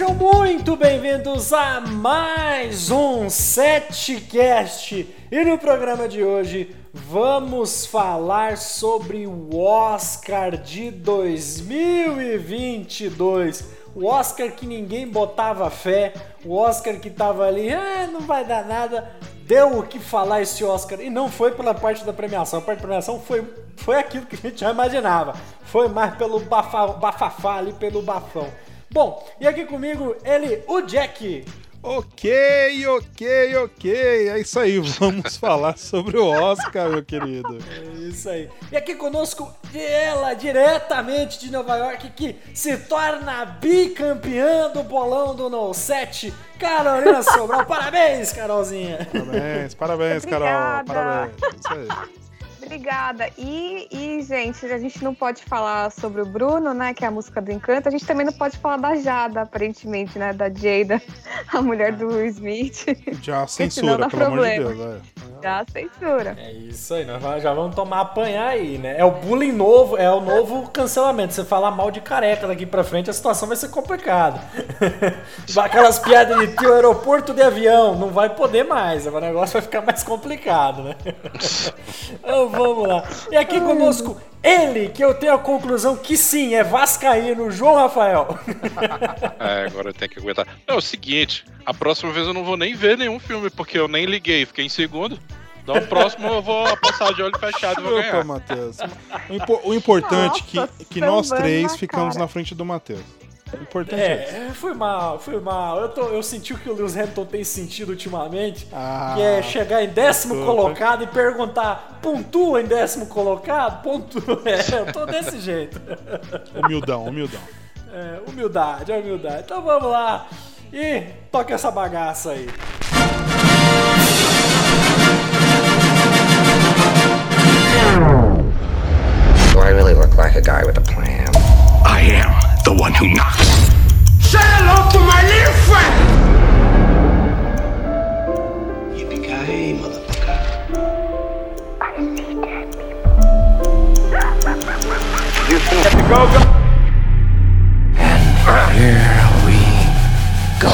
Sejam muito bem-vindos a mais um Setcast. E no programa de hoje vamos falar sobre o Oscar de 2022. O Oscar que ninguém botava fé, o Oscar que tava ali, ah, não vai dar nada. Deu o que falar esse Oscar e não foi pela parte da premiação. A parte da premiação foi, foi aquilo que a gente já imaginava. Foi mais pelo bafa, bafafá ali, pelo bafão. Bom, e aqui comigo ele, o Jack. Ok, ok, ok. É isso aí, vamos falar sobre o Oscar, meu querido. É isso aí. E aqui conosco ela, diretamente de Nova York, que se torna bicampeã do bolão do No 7, Carolina Sobral. parabéns, Carolzinha. Parabéns, parabéns, Carol. Parabéns. É isso aí. Obrigada. E, e, gente, a gente não pode falar sobre o Bruno, né? Que é a música do Encanto. A gente também não pode falar da Jada, aparentemente, né? Da Jada, a mulher do Will Smith. Já censura, pelo problema. amor de Deus. É. Já censura. É isso aí, nós já vamos tomar apanhar aí, né? É o bullying novo, é o novo cancelamento. Você falar mal de careca daqui pra frente, a situação vai ser complicada. Aquelas piadas de tio aeroporto de avião, não vai poder mais. O negócio vai ficar mais complicado, né? Eu vamos lá. E aqui conosco, ele, que eu tenho a conclusão que sim, é Vascaíno, João Rafael. É, agora eu tenho que aguentar. Não, é o seguinte, a próxima vez eu não vou nem ver nenhum filme, porque eu nem liguei, fiquei em segundo. Então o próximo eu vou passar de olho fechado e vou ganhar. Opa, Matheus. O, impo o importante é que, que nós três ficamos na frente do Matheus. Importante é, é foi mal, foi mal. Eu, tô, eu senti o que o Lewis Hamilton tem sentido ultimamente, ah, que é chegar em décimo desculpa. colocado e perguntar, pontua em décimo colocado? Pontua. É, eu tô desse jeito. Humildão, humildão. É, humildade, é humildade. Então vamos lá e toca essa bagaça aí. Do I really look like a guy with a plan? I am the one who knocks. Go, go. And here we go.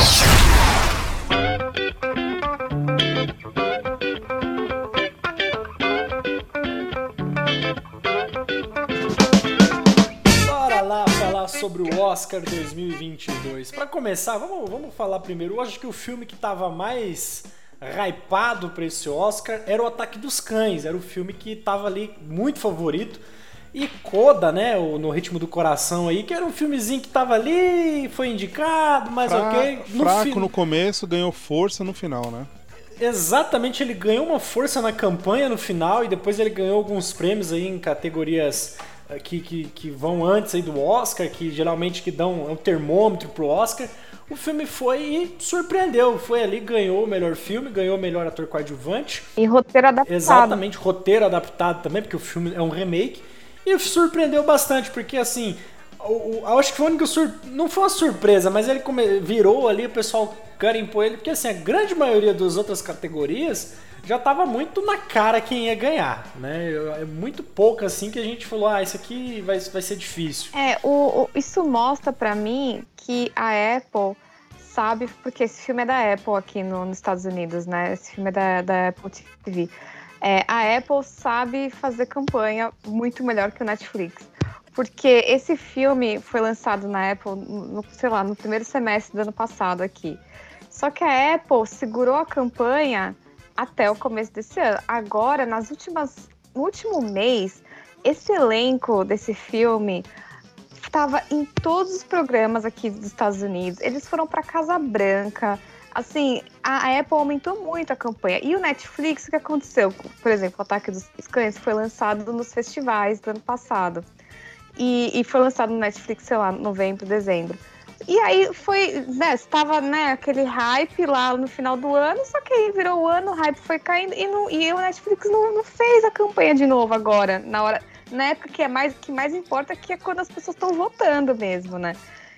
sobre o Oscar 2022. Para começar, vamos, vamos falar primeiro. Eu acho que o filme que estava mais hypado para esse Oscar era o Ataque dos Cães. Era o filme que estava ali muito favorito. E Coda, né, o No Ritmo do Coração aí, que era um filmezinho que tava ali, foi indicado, mas Fra ok. No fraco fi... no começo, ganhou força no final, né? Exatamente, ele ganhou uma força na campanha no final e depois ele ganhou alguns prêmios aí em categorias que, que, que vão antes aí do Oscar, que geralmente que dão um termômetro pro Oscar. O filme foi e surpreendeu. Foi ali, ganhou o melhor filme, ganhou o melhor ator coadjuvante. E roteiro adaptado. Exatamente, roteiro adaptado também, porque o filme é um remake. E surpreendeu bastante, porque assim, eu, eu acho que foi o único sur... não foi uma surpresa, mas ele virou ali, o pessoal carimpou ele, porque assim, a grande maioria das outras categorias já estava muito na cara quem ia ganhar, né? É muito pouco assim que a gente falou, ah, isso aqui vai, vai ser difícil. É, o, o isso mostra para mim que a Apple sabe, porque esse filme é da Apple aqui no, nos Estados Unidos, né? Esse filme é da, da Apple TV. É, a Apple sabe fazer campanha muito melhor que o Netflix. Porque esse filme foi lançado na Apple, no, sei lá, no primeiro semestre do ano passado aqui. Só que a Apple segurou a campanha até o começo desse ano. Agora, nas últimas, no último mês, esse elenco desse filme estava em todos os programas aqui dos Estados Unidos. Eles foram para Casa Branca. Assim, a Apple aumentou muito a campanha. E o Netflix, o que aconteceu? Por exemplo, o Ataque dos Cães foi lançado nos festivais do ano passado. E, e foi lançado no Netflix, sei lá, novembro, dezembro. E aí foi, né, estava, né, aquele hype lá no final do ano, só que aí virou o ano, o hype foi caindo e, não, e o Netflix não, não fez a campanha de novo agora, na hora, na época que é mais que mais importa que é quando as pessoas estão votando mesmo, né?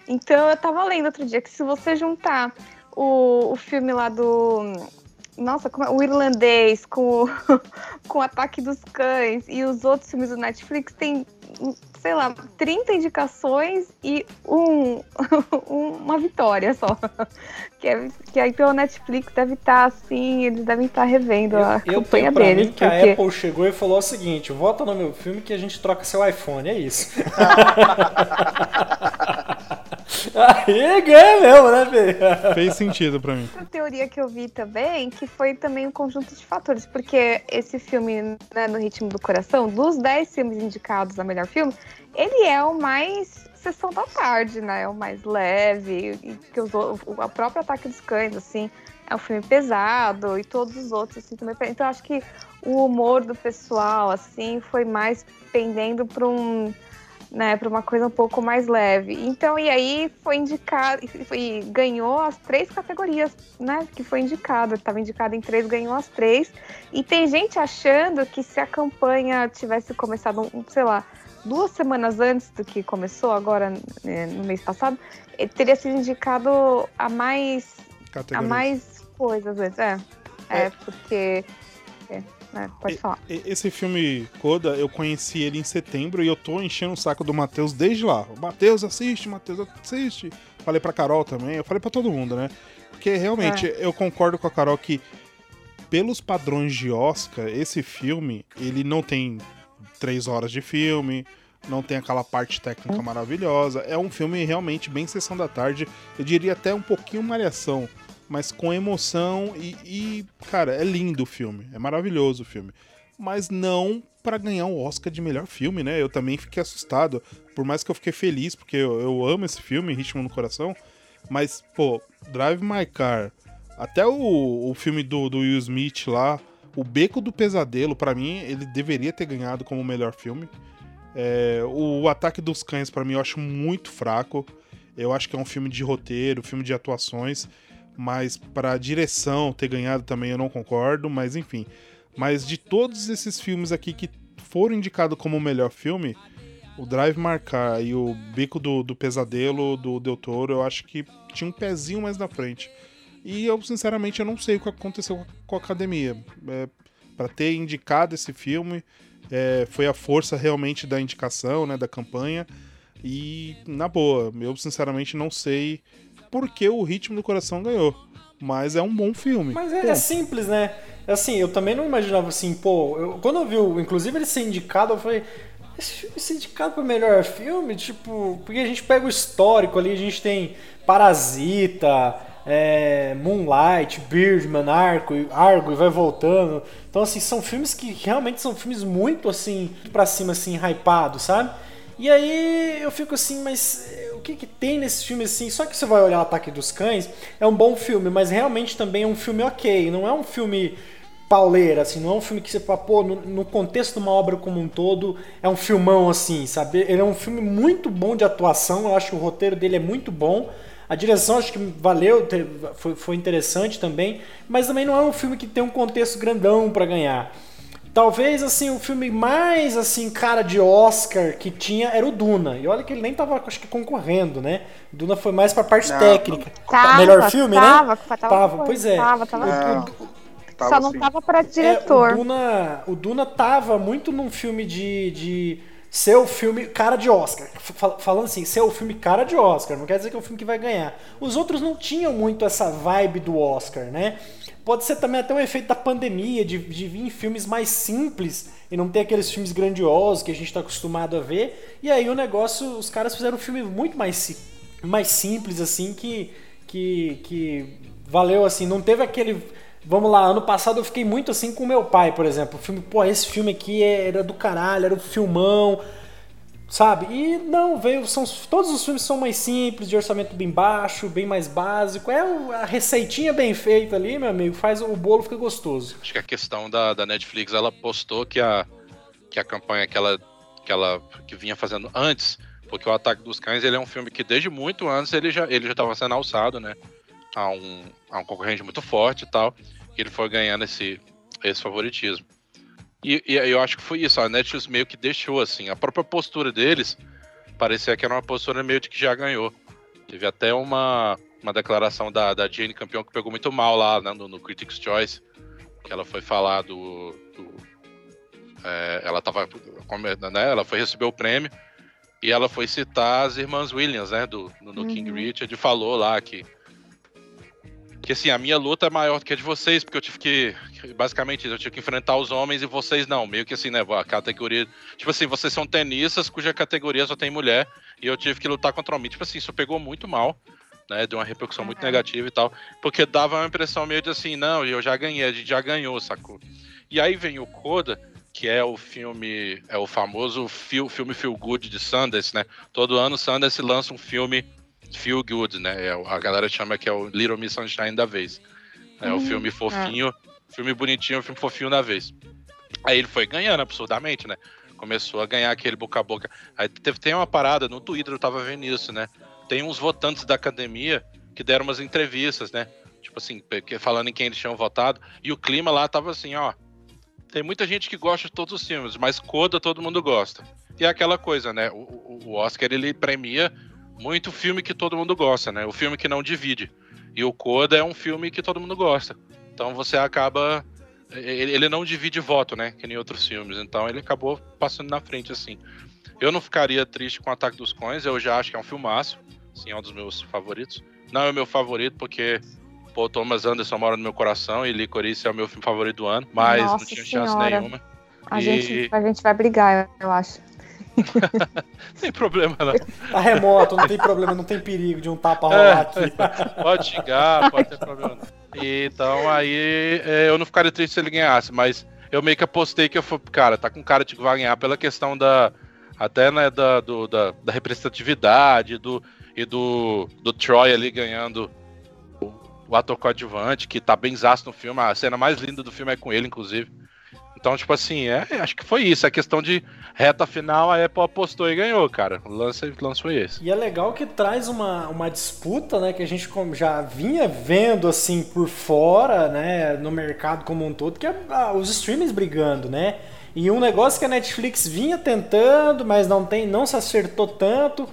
Então eu tava lendo outro dia que se você juntar o, o filme lá do nossa, é, o irlandês com o, com o ataque dos cães e os outros filmes do Netflix tem sei lá, 30 indicações e um, uma vitória só. Que, é, que aí pelo Netflix deve estar assim, eles devem estar revendo Eu, a eu campanha tenho pra deles. mim que a porque- Apple chegou e falou o seguinte: vota no meu filme que a gente troca seu iPhone, é isso. Aí ganha mesmo, né, Fê? Fez sentido pra mim. Outra teoria que eu vi também, que foi também um conjunto de fatores, porque esse filme, né, No Ritmo do Coração, dos 10 filmes indicados a melhor filme, ele é o mais sessão da tarde, né? É o mais leve, e que os, o próprio Ataque dos Cães, assim, é um filme pesado, e todos os outros, assim, também. Então, eu acho que o humor do pessoal, assim, foi mais pendendo para um né, para uma coisa um pouco mais leve. Então, e aí foi indicado, e foi- ganhou as três categorias, né, que foi indicado. Estava indicado em três, ganhou as três. E tem gente achando que se a campanha tivesse começado, um, sei lá, duas semanas antes do que começou, agora né, no mês passado, ele teria sido indicado a mais, a mais coisas antes. É, é, É. porque. É, pode falar. Esse filme Coda, eu conheci ele em setembro e eu tô enchendo o saco do Matheus desde lá. Matheus assiste, Matheus assiste. Falei pra Carol também, eu falei pra todo mundo, né? Porque realmente eu concordo com a Carol que, pelos padrões de Oscar, esse filme, ele não tem três horas de filme, não tem aquela parte técnica maravilhosa. É um filme realmente bem sessão da tarde. Eu diria até um pouquinho malhação, mas com emoção e, e, cara, é lindo o filme. É maravilhoso o filme. Mas não pra ganhar um Oscar de melhor filme, né? Eu também fiquei assustado. Por mais que eu fiquei feliz, porque eu, eu amo esse filme, Ritmo no Coração. Mas, pô, Drive My Car, até o, o filme do, do Will Smith lá, O Beco do Pesadelo, pra mim, ele deveria ter ganhado como melhor filme. É, o Ataque dos Cães, pra mim, eu acho muito fraco. Eu acho que é um filme de roteiro, filme de atuações, mas pra direção ter ganhado também eu não concordo, mas enfim. Mas de todos esses filmes aqui que foram indicados como o melhor filme, o Drive Marcar e o Beco do, do Pesadelo do Del Toro, eu acho que tinha um pezinho mais na frente. E eu, sinceramente, eu não sei o que aconteceu com a- com a academia. É, para ter indicado esse filme, é, foi a força realmente da indicação, né, da campanha. E, na boa, eu sinceramente não sei por que o Ritmo do Coração ganhou. Mas é um bom filme. Mas é, é simples, né? Assim, eu também não imaginava assim, pô. eu- quando eu vi, o- inclusive, ele ser indicado, eu falei. Esse filme ser indicado para melhor filme, tipo, porque a gente pega o histórico ali, a gente tem Parasita, é, Moonlight, Birdman, Argo, Argo e vai voltando. Então, assim, são filmes que realmente são filmes muito assim, pra cima, assim, hypados, sabe? E aí eu fico assim, mas o que que tem nesse filme assim? Só que você vai olhar o Ataque dos Cães, é um bom filme, mas realmente também é um filme ok, não é um filme pauleira, assim, não é um filme que você fala, pô, no, no contexto de uma obra como um todo, é um filmão assim, sabe? Ele é um filme muito bom de atuação, eu acho que o roteiro dele é muito bom. A direção acho que valeu, foi, foi interessante também, mas também não é um filme que tem um contexto grandão pra ganhar. Talvez assim o filme mais assim cara de Oscar que tinha era o Duna. E olha que ele nem tava acho que concorrendo, né? Duna foi mais pra parte Não. técnica. Tava, Melhor filme, tava, né? Tava, Tava, pois é. Tava, tava. Não, tava Só não assim. tava pra É, diretor. o, Duna, o Duna tava muito num filme de, de ser o filme cara de Oscar. Fal- Falando assim, ser o filme cara de Oscar. Não quer dizer que é o filme que vai ganhar. Os outros não tinham muito essa vibe do Oscar, né? Pode ser também até um efeito da pandemia, de, de vir em filmes mais simples e não ter aqueles filmes grandiosos que a gente está acostumado a ver. E aí o negócio, os caras fizeram um filme muito mais, mais simples, assim, que, que, que valeu, assim, não teve aquele... Vamos lá, ano passado eu fiquei muito assim com meu pai, por exemplo. O filme, pô, esse filme aqui era do caralho, era um filmão, sabe? E não, veio, são, todos os filmes são mais simples, de orçamento bem baixo, bem mais básico. É a receitinha bem feita ali, meu amigo, faz o bolo fica gostoso. Acho que a questão da, da Netflix, ela postou que a, que a campanha que ela, que ela que vinha fazendo antes, porque o Ataque dos Cães ele é um filme que desde muito antes ele já ele já estava sendo alçado, né, a um, a um concorrente muito forte e tal, e ele foi ganhando esse esse favoritismo. E, e eu acho que foi isso, a Netflix meio que deixou assim, a própria postura deles parecia que era uma postura meio de que já ganhou. Teve até uma, uma declaração da, da Jane Campion que pegou muito mal lá né, no, no Critics' Choice, que ela foi falar do, do, é, ela tava. Né, ela foi receber o prêmio e ela foi citar as irmãs Williams, né? Do, no, no uhum. King Richard, e falou lá que. Que assim, a minha luta é maior do que a de vocês, porque eu tive que. Basicamente, eu tive que enfrentar os homens e vocês não. Meio que assim, né? A categoria. Tipo assim, vocês são tenistas cuja categoria só tem mulher. E eu tive que lutar contra homem. Tipo assim, isso pegou muito mal. Né, deu uma repercussão muito negativa e tal, porque dava uma impressão meio de assim, não, eu já ganhei, a gente já ganhou, sacou? E aí vem o Coda, que é o filme, é o famoso feel, filme Feel Good de Sundance, né? Todo ano Sundance lança um filme Feel Good, né? É, a galera chama que é o Little Miss Sunshine da vez. É o uhum. filme fofinho, é. filme bonitinho, filme fofinho da vez. Aí ele foi ganhando absurdamente, né? Começou a ganhar aquele boca a boca. Aí teve, tem uma parada, no Twitter eu tava vendo isso, né? Tem uns votantes da academia que deram umas entrevistas, né? Tipo assim, falando em quem eles tinham votado. E o clima lá tava assim, ó tem muita gente que gosta de todos os filmes, mas Coda todo mundo gosta. E é aquela coisa, né? O, o Oscar ele premia muito filme que todo mundo gosta, né? O filme que não divide. E o Coda é um filme que todo mundo gosta. Então você acaba. Ele não divide voto, né? Que nem outros filmes. Então ele acabou passando na frente, assim. Eu não ficaria triste com o Ataque dos Cões, eu já acho que é um filmaço. Sim, é um dos meus favoritos. Não é o meu favorito, porque Pô, Thomas Anderson mora no meu coração e Licorice é o meu filme favorito do ano, mas Nossa não tinha senhora. chance nenhuma. A, e... gente, a gente vai brigar, eu acho. Tem problema, não. Tá remoto, não tem problema, não tem perigo de um tapa rolar é, aqui. Pode xingar, pode ter problema. Então aí é, eu não ficaria triste se ele ganhasse, mas eu meio que apostei que eu fui, cara, tá com cara de que vai ganhar pela questão da. Até né, da, do, da, da representatividade do, e do, do Troy ali ganhando o ator coadjuvante, que tá bem zaço no filme. A cena mais linda do filme é com ele, inclusive. Então, tipo assim, é, acho que foi isso. A questão de reta final, a Apple apostou e ganhou, cara. O lance, o lance foi esse. E é legal que traz uma, uma disputa, né? Que a gente já vinha vendo, assim, por fora, né? No mercado como um todo, que é ah, os streamers brigando, né? E um negócio que a Netflix vinha tentando, mas não, tem, não se acertou tanto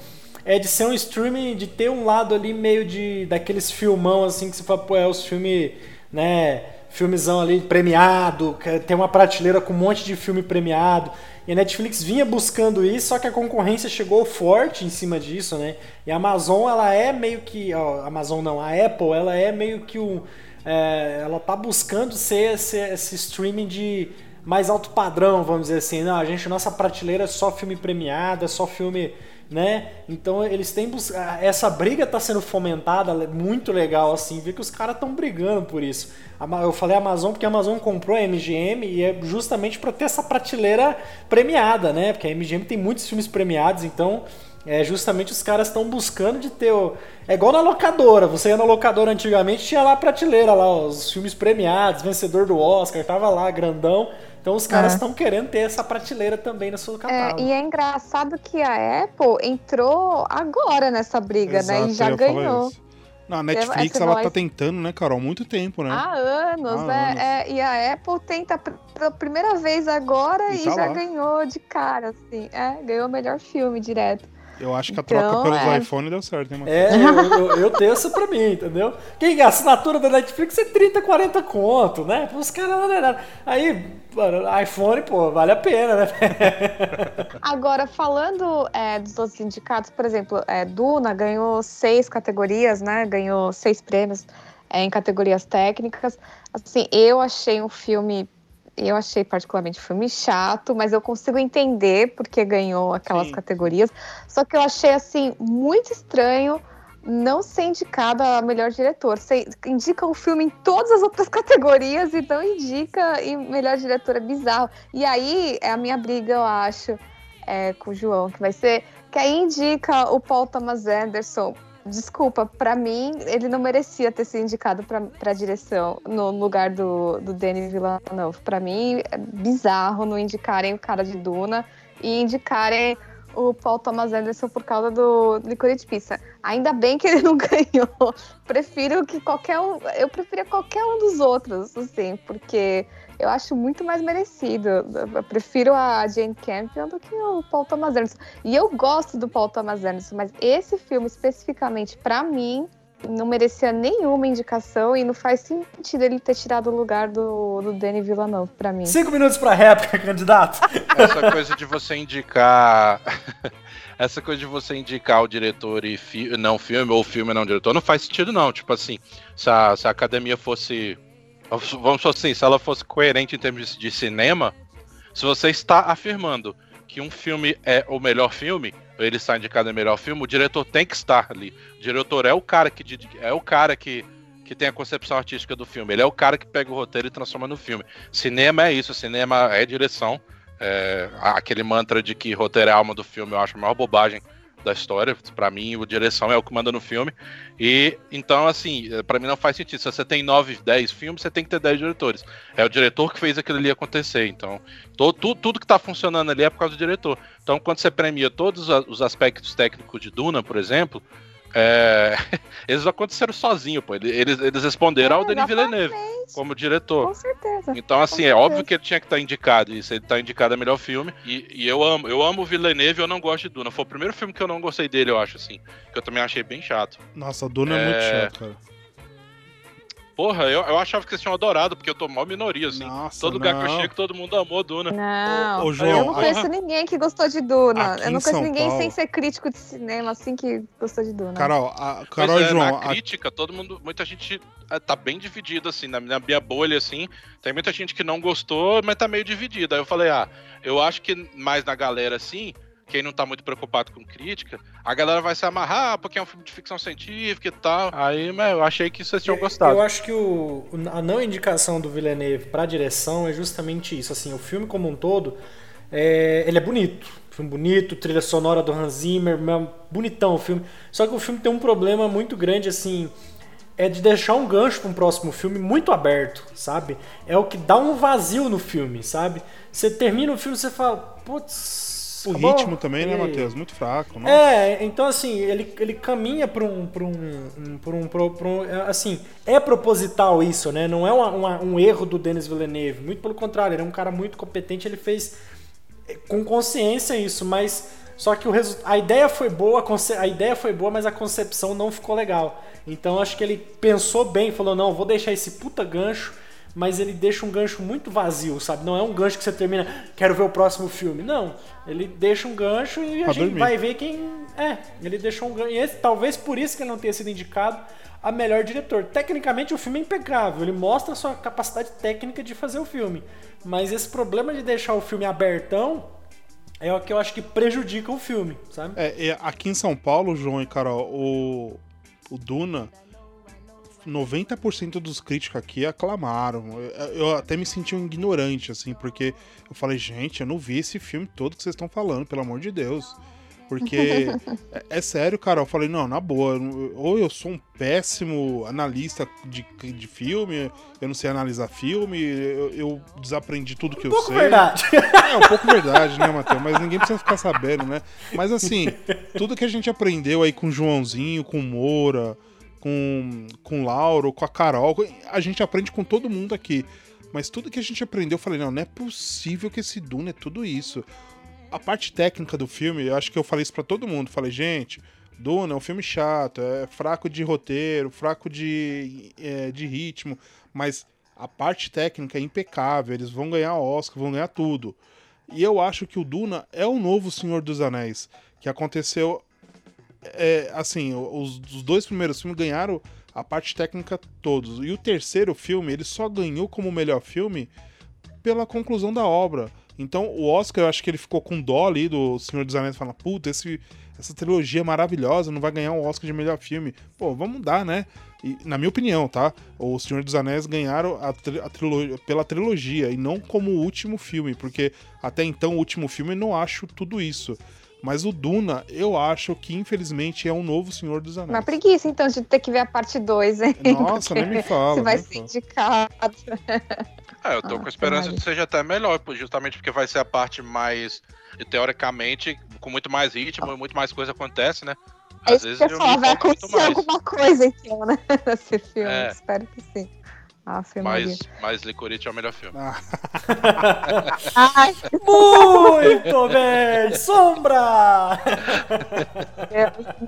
é de ser um streaming, de ter um lado ali meio de daqueles filmão assim que você fala, pô, é os filmes, né, filmezão ali premiado, tem uma prateleira com um monte de filme premiado. E a Netflix vinha buscando isso, só que a concorrência chegou forte em cima disso, né? E a Amazon, ela é meio que. Ó, Amazon não, a Apple, ela é meio que um. É, ela tá buscando ser esse, esse streaming de mais alto padrão, vamos dizer assim. Não, a gente, nossa prateleira é só filme premiado, é só filme né? Então eles têm bus... essa briga está sendo fomentada, muito legal assim, ver que os caras estão brigando por isso. Eu falei Amazon porque a Amazon comprou a MGM e é justamente para ter essa prateleira premiada, né? Porque a MGM tem muitos filmes premiados, então é justamente os caras estão buscando de ter o... é igual na locadora. Você ia na locadora antigamente, tinha lá a prateleira lá, os filmes premiados, vencedor do Oscar, tava lá grandão. Então os caras estão é. querendo ter essa prateleira também no seu catálogo. É, e é engraçado que a Apple entrou agora nessa briga, Exato, né? E já ganhou. Na Netflix ela tá tentando, né, Carol? Muito tempo, né? Há anos, Há é, anos. é, E a Apple tenta pela primeira vez agora e, e tá já lá. ganhou de cara, assim. É, ganhou o melhor filme direto. Eu acho que a troca então, pelos é. iPhone deu certo, hein, mano? É, eu, eu, eu, tenho essa pra mim, entendeu? Quem a assinatura da Netflix é 30, 40 conto, né? Os caras não é nada. Aí, mano, iPhone, pô, vale a pena, né? Agora, falando é, dos outros indicados, por exemplo, é, Duna ganhou seis categorias, né? Ganhou seis prêmios é, em categorias técnicas. Assim, eu achei um filme eu achei particularmente o filme chato, mas eu consigo entender porque ganhou aquelas Sim. categorias. Só que eu achei assim muito estranho não ser indicado a melhor diretor. Você indica o filme em todas as outras categorias e não indica em melhor diretor, é bizarro. E aí é a minha briga, eu acho, é, com o João, que vai ser que aí indica o Paul Thomas Anderson desculpa, para mim, ele não merecia ter sido indicado para direção no lugar do, do Denis Villeneuve. Para mim, é bizarro não indicarem o cara de Duna e indicarem o Paul Thomas Anderson por causa do Licorice Pizza. Ainda bem que ele não ganhou. Prefiro que qualquer um, eu preferia qualquer um dos outros, assim, porque eu acho muito mais merecido. Eu prefiro a Jane Campion do que o Paul Thomas Anderson. E eu gosto do Paul Thomas Anderson, mas esse filme especificamente, para mim, não merecia nenhuma indicação e não faz sentido ele ter tirado o lugar do, do Denis Villeneuve pra mim. Cinco minutos pra réplica, candidato. Essa coisa de você indicar. Essa coisa de você indicar o diretor e fi... não filme, ou filme não diretor, não faz sentido, não. Tipo assim, se a, se a academia fosse. Vamos assim, se ela fosse coerente em termos de cinema, se você está afirmando que um filme é o melhor filme, ele está indicado em melhor filme, o diretor tem que estar ali. O diretor é o cara que é o cara que, que tem a concepção artística do filme. Ele é o cara que pega o roteiro e transforma no filme. Cinema é isso, cinema é direção. É, aquele mantra de que roteiro é a alma do filme, eu acho a maior bobagem da história. Para mim, o direção é o que manda no filme. E então, assim, para mim não faz sentido. Se você tem 9, 10 filmes, você tem que ter 10 diretores. É o diretor que fez aquilo ali acontecer. Então, todo, tudo, tudo que tá funcionando ali é por causa do diretor. Então, quando você premia todos os aspectos técnicos de Duna, por exemplo, é... eles aconteceram sozinho, pô. Eles, eles responderam é, ao Denis Villeneuve como diretor. Com certeza. Então, assim, é óbvio que ele tinha que estar tá indicado. Isso, ele tá indicado a melhor filme. E, e, eu amo, eu amo o Villeneuve e eu não gosto de Duna. Foi o primeiro filme que eu não gostei dele, eu acho, assim. Que eu também achei bem chato. Nossa, Duna é, é muito chato, cara. Porra, eu, eu achava que vocês tinham adorado, porque eu tô mal minoria, assim. Nossa, todo lugar não. que eu chego, todo mundo amou Duna. Não, ô, ô, João, eu não conheço a... ninguém que gostou de Duna. Aqui eu não conheço ninguém Paulo... sem ser crítico de cinema, assim, que gostou de Duna. Carol, a, Carol é, João... Na crítica, todo mundo, muita gente é, tá bem dividido, assim, na minha, minha bolha, assim. Tem muita gente que não gostou, mas tá meio dividida. Aí eu falei, ah, eu acho que mais na galera, assim, quem não tá muito preocupado com crítica, a galera vai se amarrar porque é um filme de ficção científica e tal. Aí, mas eu achei que vocês tinham gostado. Eu acho que o, a não indicação do Villeneuve pra direção é justamente isso. Assim, o filme como um todo, é, ele é bonito. Filme bonito, trilha sonora do Hans Zimmer, bonitão o filme. Só que o filme tem um problema muito grande, assim, é de deixar um gancho para um próximo filme muito aberto, sabe? É o que dá um vazio no filme, sabe? Você termina o filme e você fala, putz, o Acabou? ritmo também, né, Matheus? Muito fraco. Nossa. É, então assim, ele, ele caminha para um, pra um, um, pra um, pra um, Assim, é proposital isso, né? Não é uma, uma, um erro do Denis Villeneuve. Muito pelo contrário, ele é um cara muito competente, ele fez é, com consciência isso, mas. Só que o resu... a ideia foi boa, a ideia foi boa, mas a concepção não ficou legal. Então acho que ele pensou bem, falou: não, vou deixar esse puta gancho mas ele deixa um gancho muito vazio, sabe? Não é um gancho que você termina, quero ver o próximo filme. Não, ele deixa um gancho e a pra gente dormir. vai ver quem é. Ele deixou um gancho. E esse, talvez por isso que ele não tenha sido indicado a melhor diretor. Tecnicamente o filme é impecável, ele mostra a sua capacidade técnica de fazer o filme. Mas esse problema de deixar o filme abertão é o que eu acho que prejudica o filme, sabe? É, é aqui em São Paulo, João e Carol, o, o Duna 90% dos críticos aqui aclamaram. Eu, até me senti um ignorante, assim, porque eu falei, gente, eu não vi esse filme todo que vocês estão falando, pelo amor de Deus. Porque é, é, sério, cara. Eu falei, não, na boa, ou eu sou um péssimo analista de, de filme, eu não sei analisar filme, eu, eu desaprendi tudo que um eu pouco sei. verdade. É, um pouco verdade, né, Matheus? Mas ninguém precisa ficar sabendo, né? Mas assim, tudo que a gente aprendeu aí com o Joãozinho, com o Moura com, com o Lauro, com a Carol. A gente aprende com todo mundo aqui. Mas tudo que a gente aprendeu, eu falei, não, não é possível que esse Duna é tudo isso. A parte técnica do filme, eu acho que eu falei isso para todo mundo. Falei, gente, Duna é um filme chato, é fraco de roteiro, fraco de, é, de ritmo, mas a parte técnica é impecável, eles vão ganhar Oscar, vão ganhar tudo. E eu acho que o Duna é o novo Senhor dos Anéis, que aconteceu é, assim, os, os, dois primeiros filmes ganharam a parte técnica todos. E o terceiro filme, ele só ganhou como melhor filme pela conclusão da obra. Então, o Oscar, eu acho que ele ficou com dó ali do Senhor dos Anéis, falando, puta, esse, essa trilogia é maravilhosa, não vai ganhar o um Oscar de melhor filme. Pô, vamos dar, né? E, na minha opinião, tá? O Senhor dos Anéis ganharam a, a pela trilogia e não como o último filme, porque até então o último filme eu não acho tudo isso. Mas o Duna, eu acho que infelizmente é um novo Senhor dos Anéis. Uma preguiça, então, de ter que ver a parte 2, hein? Nossa, nem me fala. Você vai ser indicado. É, eu tô ah, com esperança de que seja até melhor, justamente porque vai ser a parte mais, teoricamente, com muito mais ritmo e muito mais coisa acontece, né? Às é vezes eu falar, vai acontecer alguma coisa, então, né? Nesse filme, é. espero que sim. Mas, mas Licorice é o melhor filme. Ah, Ai, Muito bem! Sombra!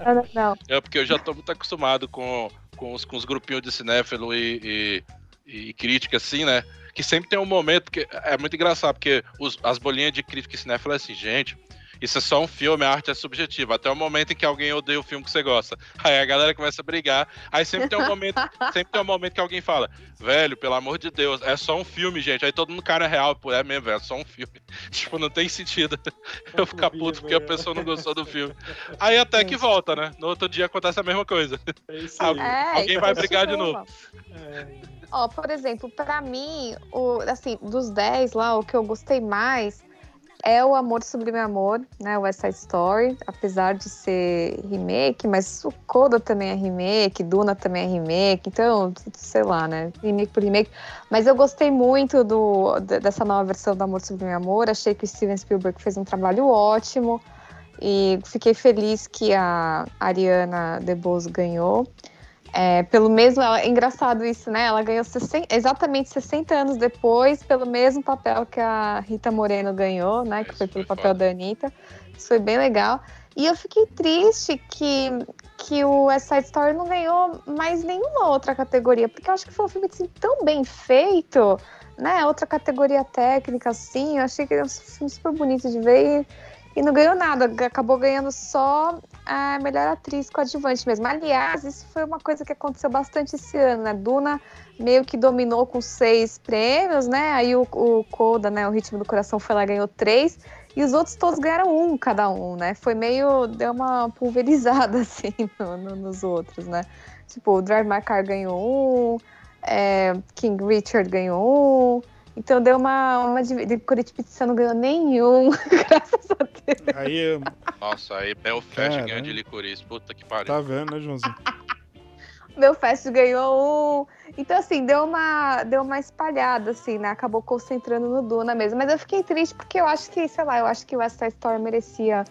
Não, não. É porque eu já tô muito acostumado com, com, os, com os grupinhos de cinéfilo e, e, e crítica, assim, né? Que sempre tem um momento que é muito engraçado, porque os- as bolinhas de crítica e cinéfilo é assim, gente. Isso é só um filme, a arte é subjetiva. Até o momento em que alguém odeia o filme que você gosta. Aí a galera começa a brigar. Aí sempre tem um momento, sempre tem um momento que alguém fala, velho, pelo amor de Deus, é só um filme, gente. Aí todo mundo cara real, pô, é mesmo, velho, é só um filme. Tipo, não tem sentido eu ficar puto porque a pessoa não gostou do filme. Aí até que volta, né? No outro dia acontece a mesma coisa. É isso aí. É, Alguém isso vai é brigar de novo. É. Ó, por exemplo, pra mim, o, assim, dos 10 lá, o que eu gostei mais é o Amor Sublime Amor, né? O West Side Story, apesar de ser remake, mas o Coda também é remake, Duna também é remake, então, sei lá, né? Remake por remake. Mas eu gostei muito do, de- dessa nova versão do Amor Sublime Amor, achei que o Steven Spielberg fez um trabalho ótimo e fiquei feliz que a Ariana DeBose ganhou. É, pelo mesmo, ela- é engraçado isso, né? Ela ganhou 60 exatamente 60 anos depois, pelo mesmo papel que a Rita Moreno ganhou, né? Que foi pelo papel da Anitta. Isso foi bem legal. E eu fiquei triste que, que o West Side Story não ganhou mais nenhuma outra categoria, porque eu acho que foi um filme assim, tão bem feito, né? Outra categoria técnica, assim. Eu achei que era um filme super bonito de ver e, e não ganhou nada. Acabou ganhando só a melhor atriz coadjuvante mesmo. Aliás, isso foi uma coisa que aconteceu bastante esse ano, né? Duna meio que dominou com seis prêmios, né? Aí o, o Coda, né? O Ritmo do Coração foi lá ganhou três. E os outros todos ganharam um cada um, né? Foi meio. deu uma pulverizada, assim, no- no- nos outros, né? Tipo, o Drive My Car ganhou um, é, King Richard ganhou um. Então deu uma. uma divi- de Curitiba Pizza não ganhou nenhum, graças a Deus. aí, Nossa, aí Belfast Caramba. ganha de licorice. Puta que pariu. tá vendo, né, Joãozinho? Belfast ganhou um. Então, assim, deu uma, deu uma espalhada, assim, né? Acabou concentrando no Duna mesmo. Mas eu fiquei triste porque eu acho que, sei lá, eu acho que o West Side Story merecia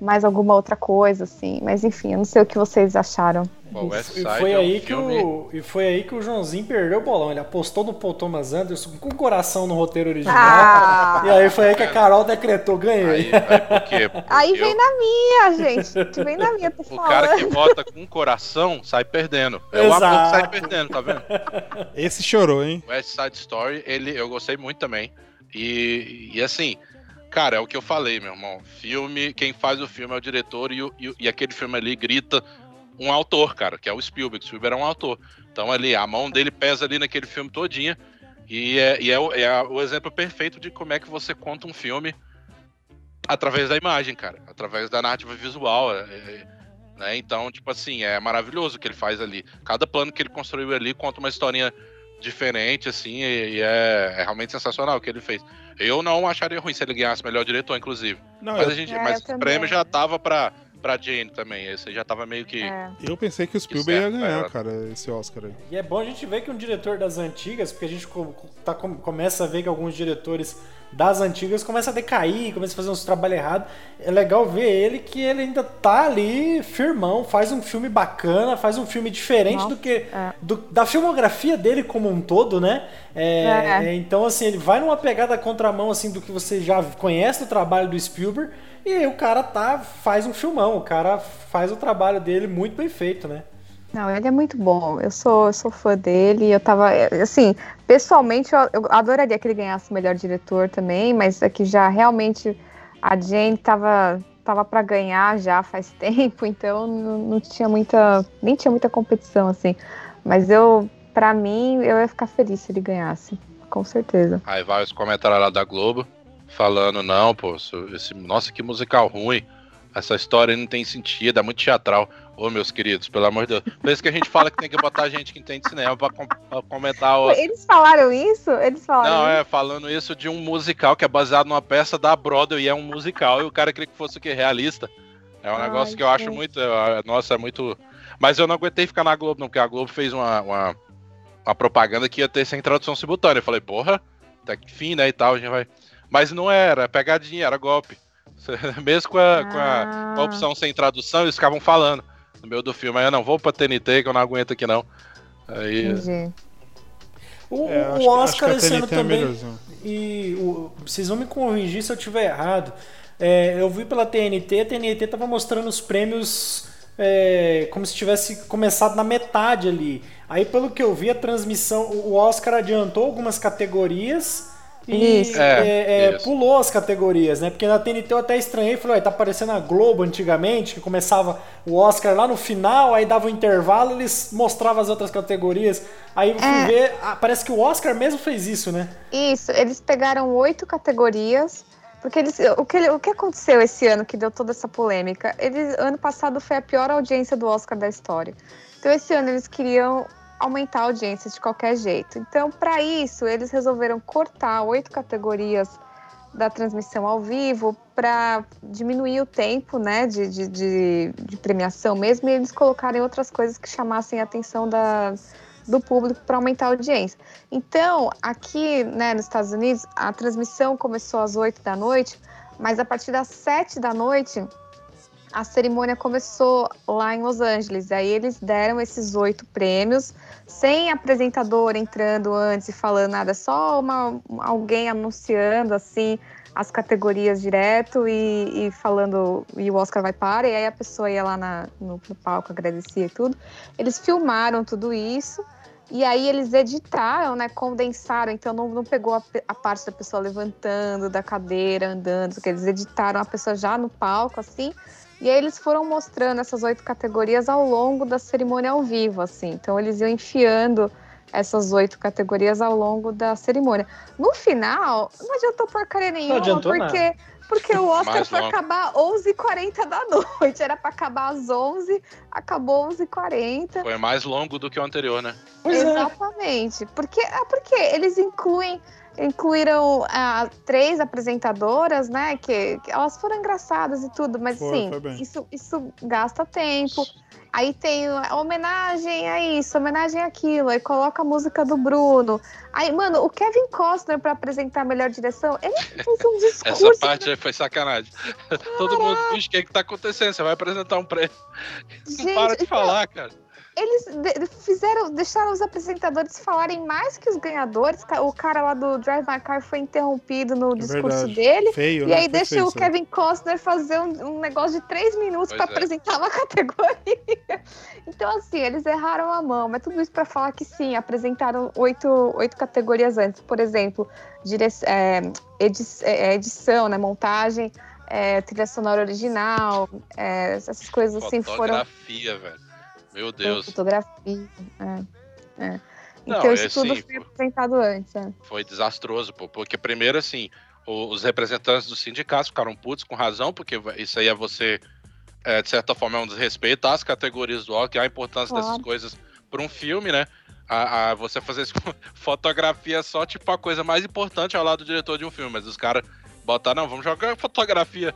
mais alguma outra coisa, assim. Mas enfim, eu não sei o que vocês acharam. Pô, West E Side foi, é um aí que o, e foi aí que o Joãozinho perdeu o bolão. Ele apostou no Paul Thomas Anderson com o coração no roteiro original. Ah! E aí foi aí que a Carol decretou, ganhei. Aí, aí por quê? Porque Aí eu- vem na minha, gente. Vem na minha, tô O falando. cara que vota com o coração sai perdendo. É o amor que sai perdendo, tá vendo? Esse chorou, hein? West Side Story, ele, eu gostei muito também. E, e assim, cara, é o que eu falei, meu irmão. Filme, quem faz o filme é o diretor e, o- e e aquele filme ali grita um autor, cara, que é o Spielberg. O Spielberg é um autor. Então ali, a mão dele pesa ali naquele filme todinha. E é, e é o, é o exemplo perfeito de como é que você conta um filme através da imagem, cara. Através da narrativa visual. é- é- né? Então, tipo assim, é maravilhoso o que ele faz ali. Cada plano que ele construiu ali conta uma historinha diferente, assim, e, e é, é realmente sensacional o que ele fez. Eu não acharia ruim se ele ganhasse melhor diretor, inclusive. Não, Mas, eu, a gente, É, mas o prêmio já tava pra, pra Jane também. Esse já tava meio que. É. eu pensei que o Spielberg ia ganhar, cara. esse Oscar aí. E é bom a gente ver que um diretor das antigas, porque a gente tá, com- começa a ver que alguns diretores das antigas começam a decair, começam a fazer uns trabalhos errados. É legal ver ele que ele ainda tá ali firmão, faz um filme bacana, faz um filme diferente Nossa, do que é. do- da filmografia dele como um todo, né? É. é, então assim ele vai numa pegada contramão assim do que você já conhece do trabalho do Spielberg e aí o cara tá faz um filmão, o cara faz o trabalho dele muito bem feito, né? Não, ele é muito bom. Eu sou, eu sou fã dele. Eu tava, assim, pessoalmente, eu, eu adoraria que ele ganhasse o melhor diretor também, mas é que já realmente a Jane tava, tava para ganhar já faz tempo, então não, não tinha muita, nem tinha muita competição assim. Mas eu, para mim, eu ia ficar feliz se ele ganhasse, com certeza. Aí vai os comentários lá da Globo falando, não, pô, esse, nossa, que musical ruim. Essa história não tem sentido, é muito teatral. Ô, meus queridos, pelo amor de Deus. Por isso que a gente fala que tem que botar gente que entende cinema pra, com- pra comentar o. Eles falaram isso? Eles falaram Não, é, falando isso de um musical que é baseado numa peça da Broadway e é um musical. E o cara queria que fosse o quê? Realista. É um Ai, negócio que eu acho muito. Nossa, é muito. Mas eu não aguentei ficar na Globo, não, porque a Globo fez uma, uma, uma propaganda que ia ter sem tradução simultânea. Eu falei, porra, tá que fim, né? E tal, a gente vai. Mas não era, é pegadinha, era golpe. Mesmo com a, com a, com a Ah. opção sem tradução, eles ficavam falando no meio do filme. Aí eu não vou pra TNT, que eu não aguento aqui não. Aí. Entendi. O, É, o Oscar que esse ano é também. melhorzinho. E o- vocês vão me corrigir se eu estiver errado. É, eu vi pela TNT, a TNT tava mostrando os prêmios é, como se tivesse começado na metade ali. Aí, pelo que eu vi, a transmissão, o Oscar adiantou algumas categorias e Isso. é, É, é, isso. pulou as categorias, né? Porque na TNT eu até estranhei, falei, tá parecendo a Globo antigamente, que começava o Oscar lá no final, aí dava um intervalo, eles mostravam as outras categorias. Aí eu fui É. ver, ah, parece que o Oscar mesmo fez isso, né? Isso, eles pegaram oito categorias, porque eles, o, que, o que aconteceu esse ano que deu toda essa polêmica? Eles, ano passado foi a pior audiência do Oscar da história. Então esse ano eles queriam aumentar a audiência de qualquer jeito. Então, para isso, eles resolveram cortar oito categorias da transmissão ao vivo para diminuir o tempo né, de, de, de, de premiação mesmo, e eles colocarem outras coisas que chamassem a atenção da, do público para aumentar a audiência. Então, aqui né, nos Estados Unidos, a transmissão começou às 8 da noite, mas a partir das 7 da noite, a cerimônia começou lá em Los Angeles. Aí eles deram esses oito prêmios, sem apresentador entrando antes e falando nada, só uma, alguém anunciando assim as categorias direto e, e falando e o Oscar vai para, e aí a pessoa ia lá na- no, no palco, agradecia e tudo. Eles filmaram tudo isso. E aí eles editaram, né? Condensaram, então não, não pegou a, a parte da pessoa levantando da cadeira, andando, porque eles editaram a pessoa já no palco, assim. E aí eles foram mostrando essas oito categorias ao longo da cerimônia ao vivo, assim. Então eles iam enfiando essas oito categorias ao longo da cerimônia. No final, não adiantou porcaria nenhuma, adiantou porque, porque o Oscar foi acabar 11h40 da noite. Era para acabar às 11 acabou 11h40. Foi mais longo do que o anterior, né? É. Exatamente. Porque, é porque eles incluem, incluíram ah, três apresentadoras, né? Que, que elas foram engraçadas e tudo, mas Foi, sim, foi isso, isso gasta tempo. Aí tem homenagem a isso, homenagem àquilo, aí coloca a música do Bruno. Aí, mano, o Kevin Costner, pra apresentar a melhor direção, ele fez um discurso. Essa parte aí foi sacanagem. Todo mundo diz o que, que tá acontecendo. Você vai apresentar um prêmio. Não Gente, para de falar, cara. Eles de- fizeram, deixaram os apresentadores falarem mais que os ganhadores. Ca- O cara lá do Drive My Car foi interrompido no É discurso verdade. dele. Feio, E né? aí deixa feio o. Kevin Costner fazer um, um negócio de três minutos para é. apresentar uma categoria. Então, assim, eles erraram a mão. Mas tudo isso para falar que sim, apresentaram oito, oito categorias antes. Por exemplo, dire- é, edi- é, edição, né, montagem, é, trilha sonora original, é, essas coisas assim foram Fotografia, velho. Meu Deus. Fotografia. É, é. Não, Então, é isso tudo assim, foi pô. apresentado antes. É. Foi desastroso, pô. Porque primeiro, assim, os representantes dos sindicatos ficaram putos com razão, porque isso aí é você, é, de certa forma, é um desrespeito às categorias do Oscar, a importância dessas Claro. coisas para um filme, né? A, a- você fazer fotografia é só, tipo, a coisa mais importante ao lado do diretor de um filme, mas os caras botaram, não, vamos jogar fotografia.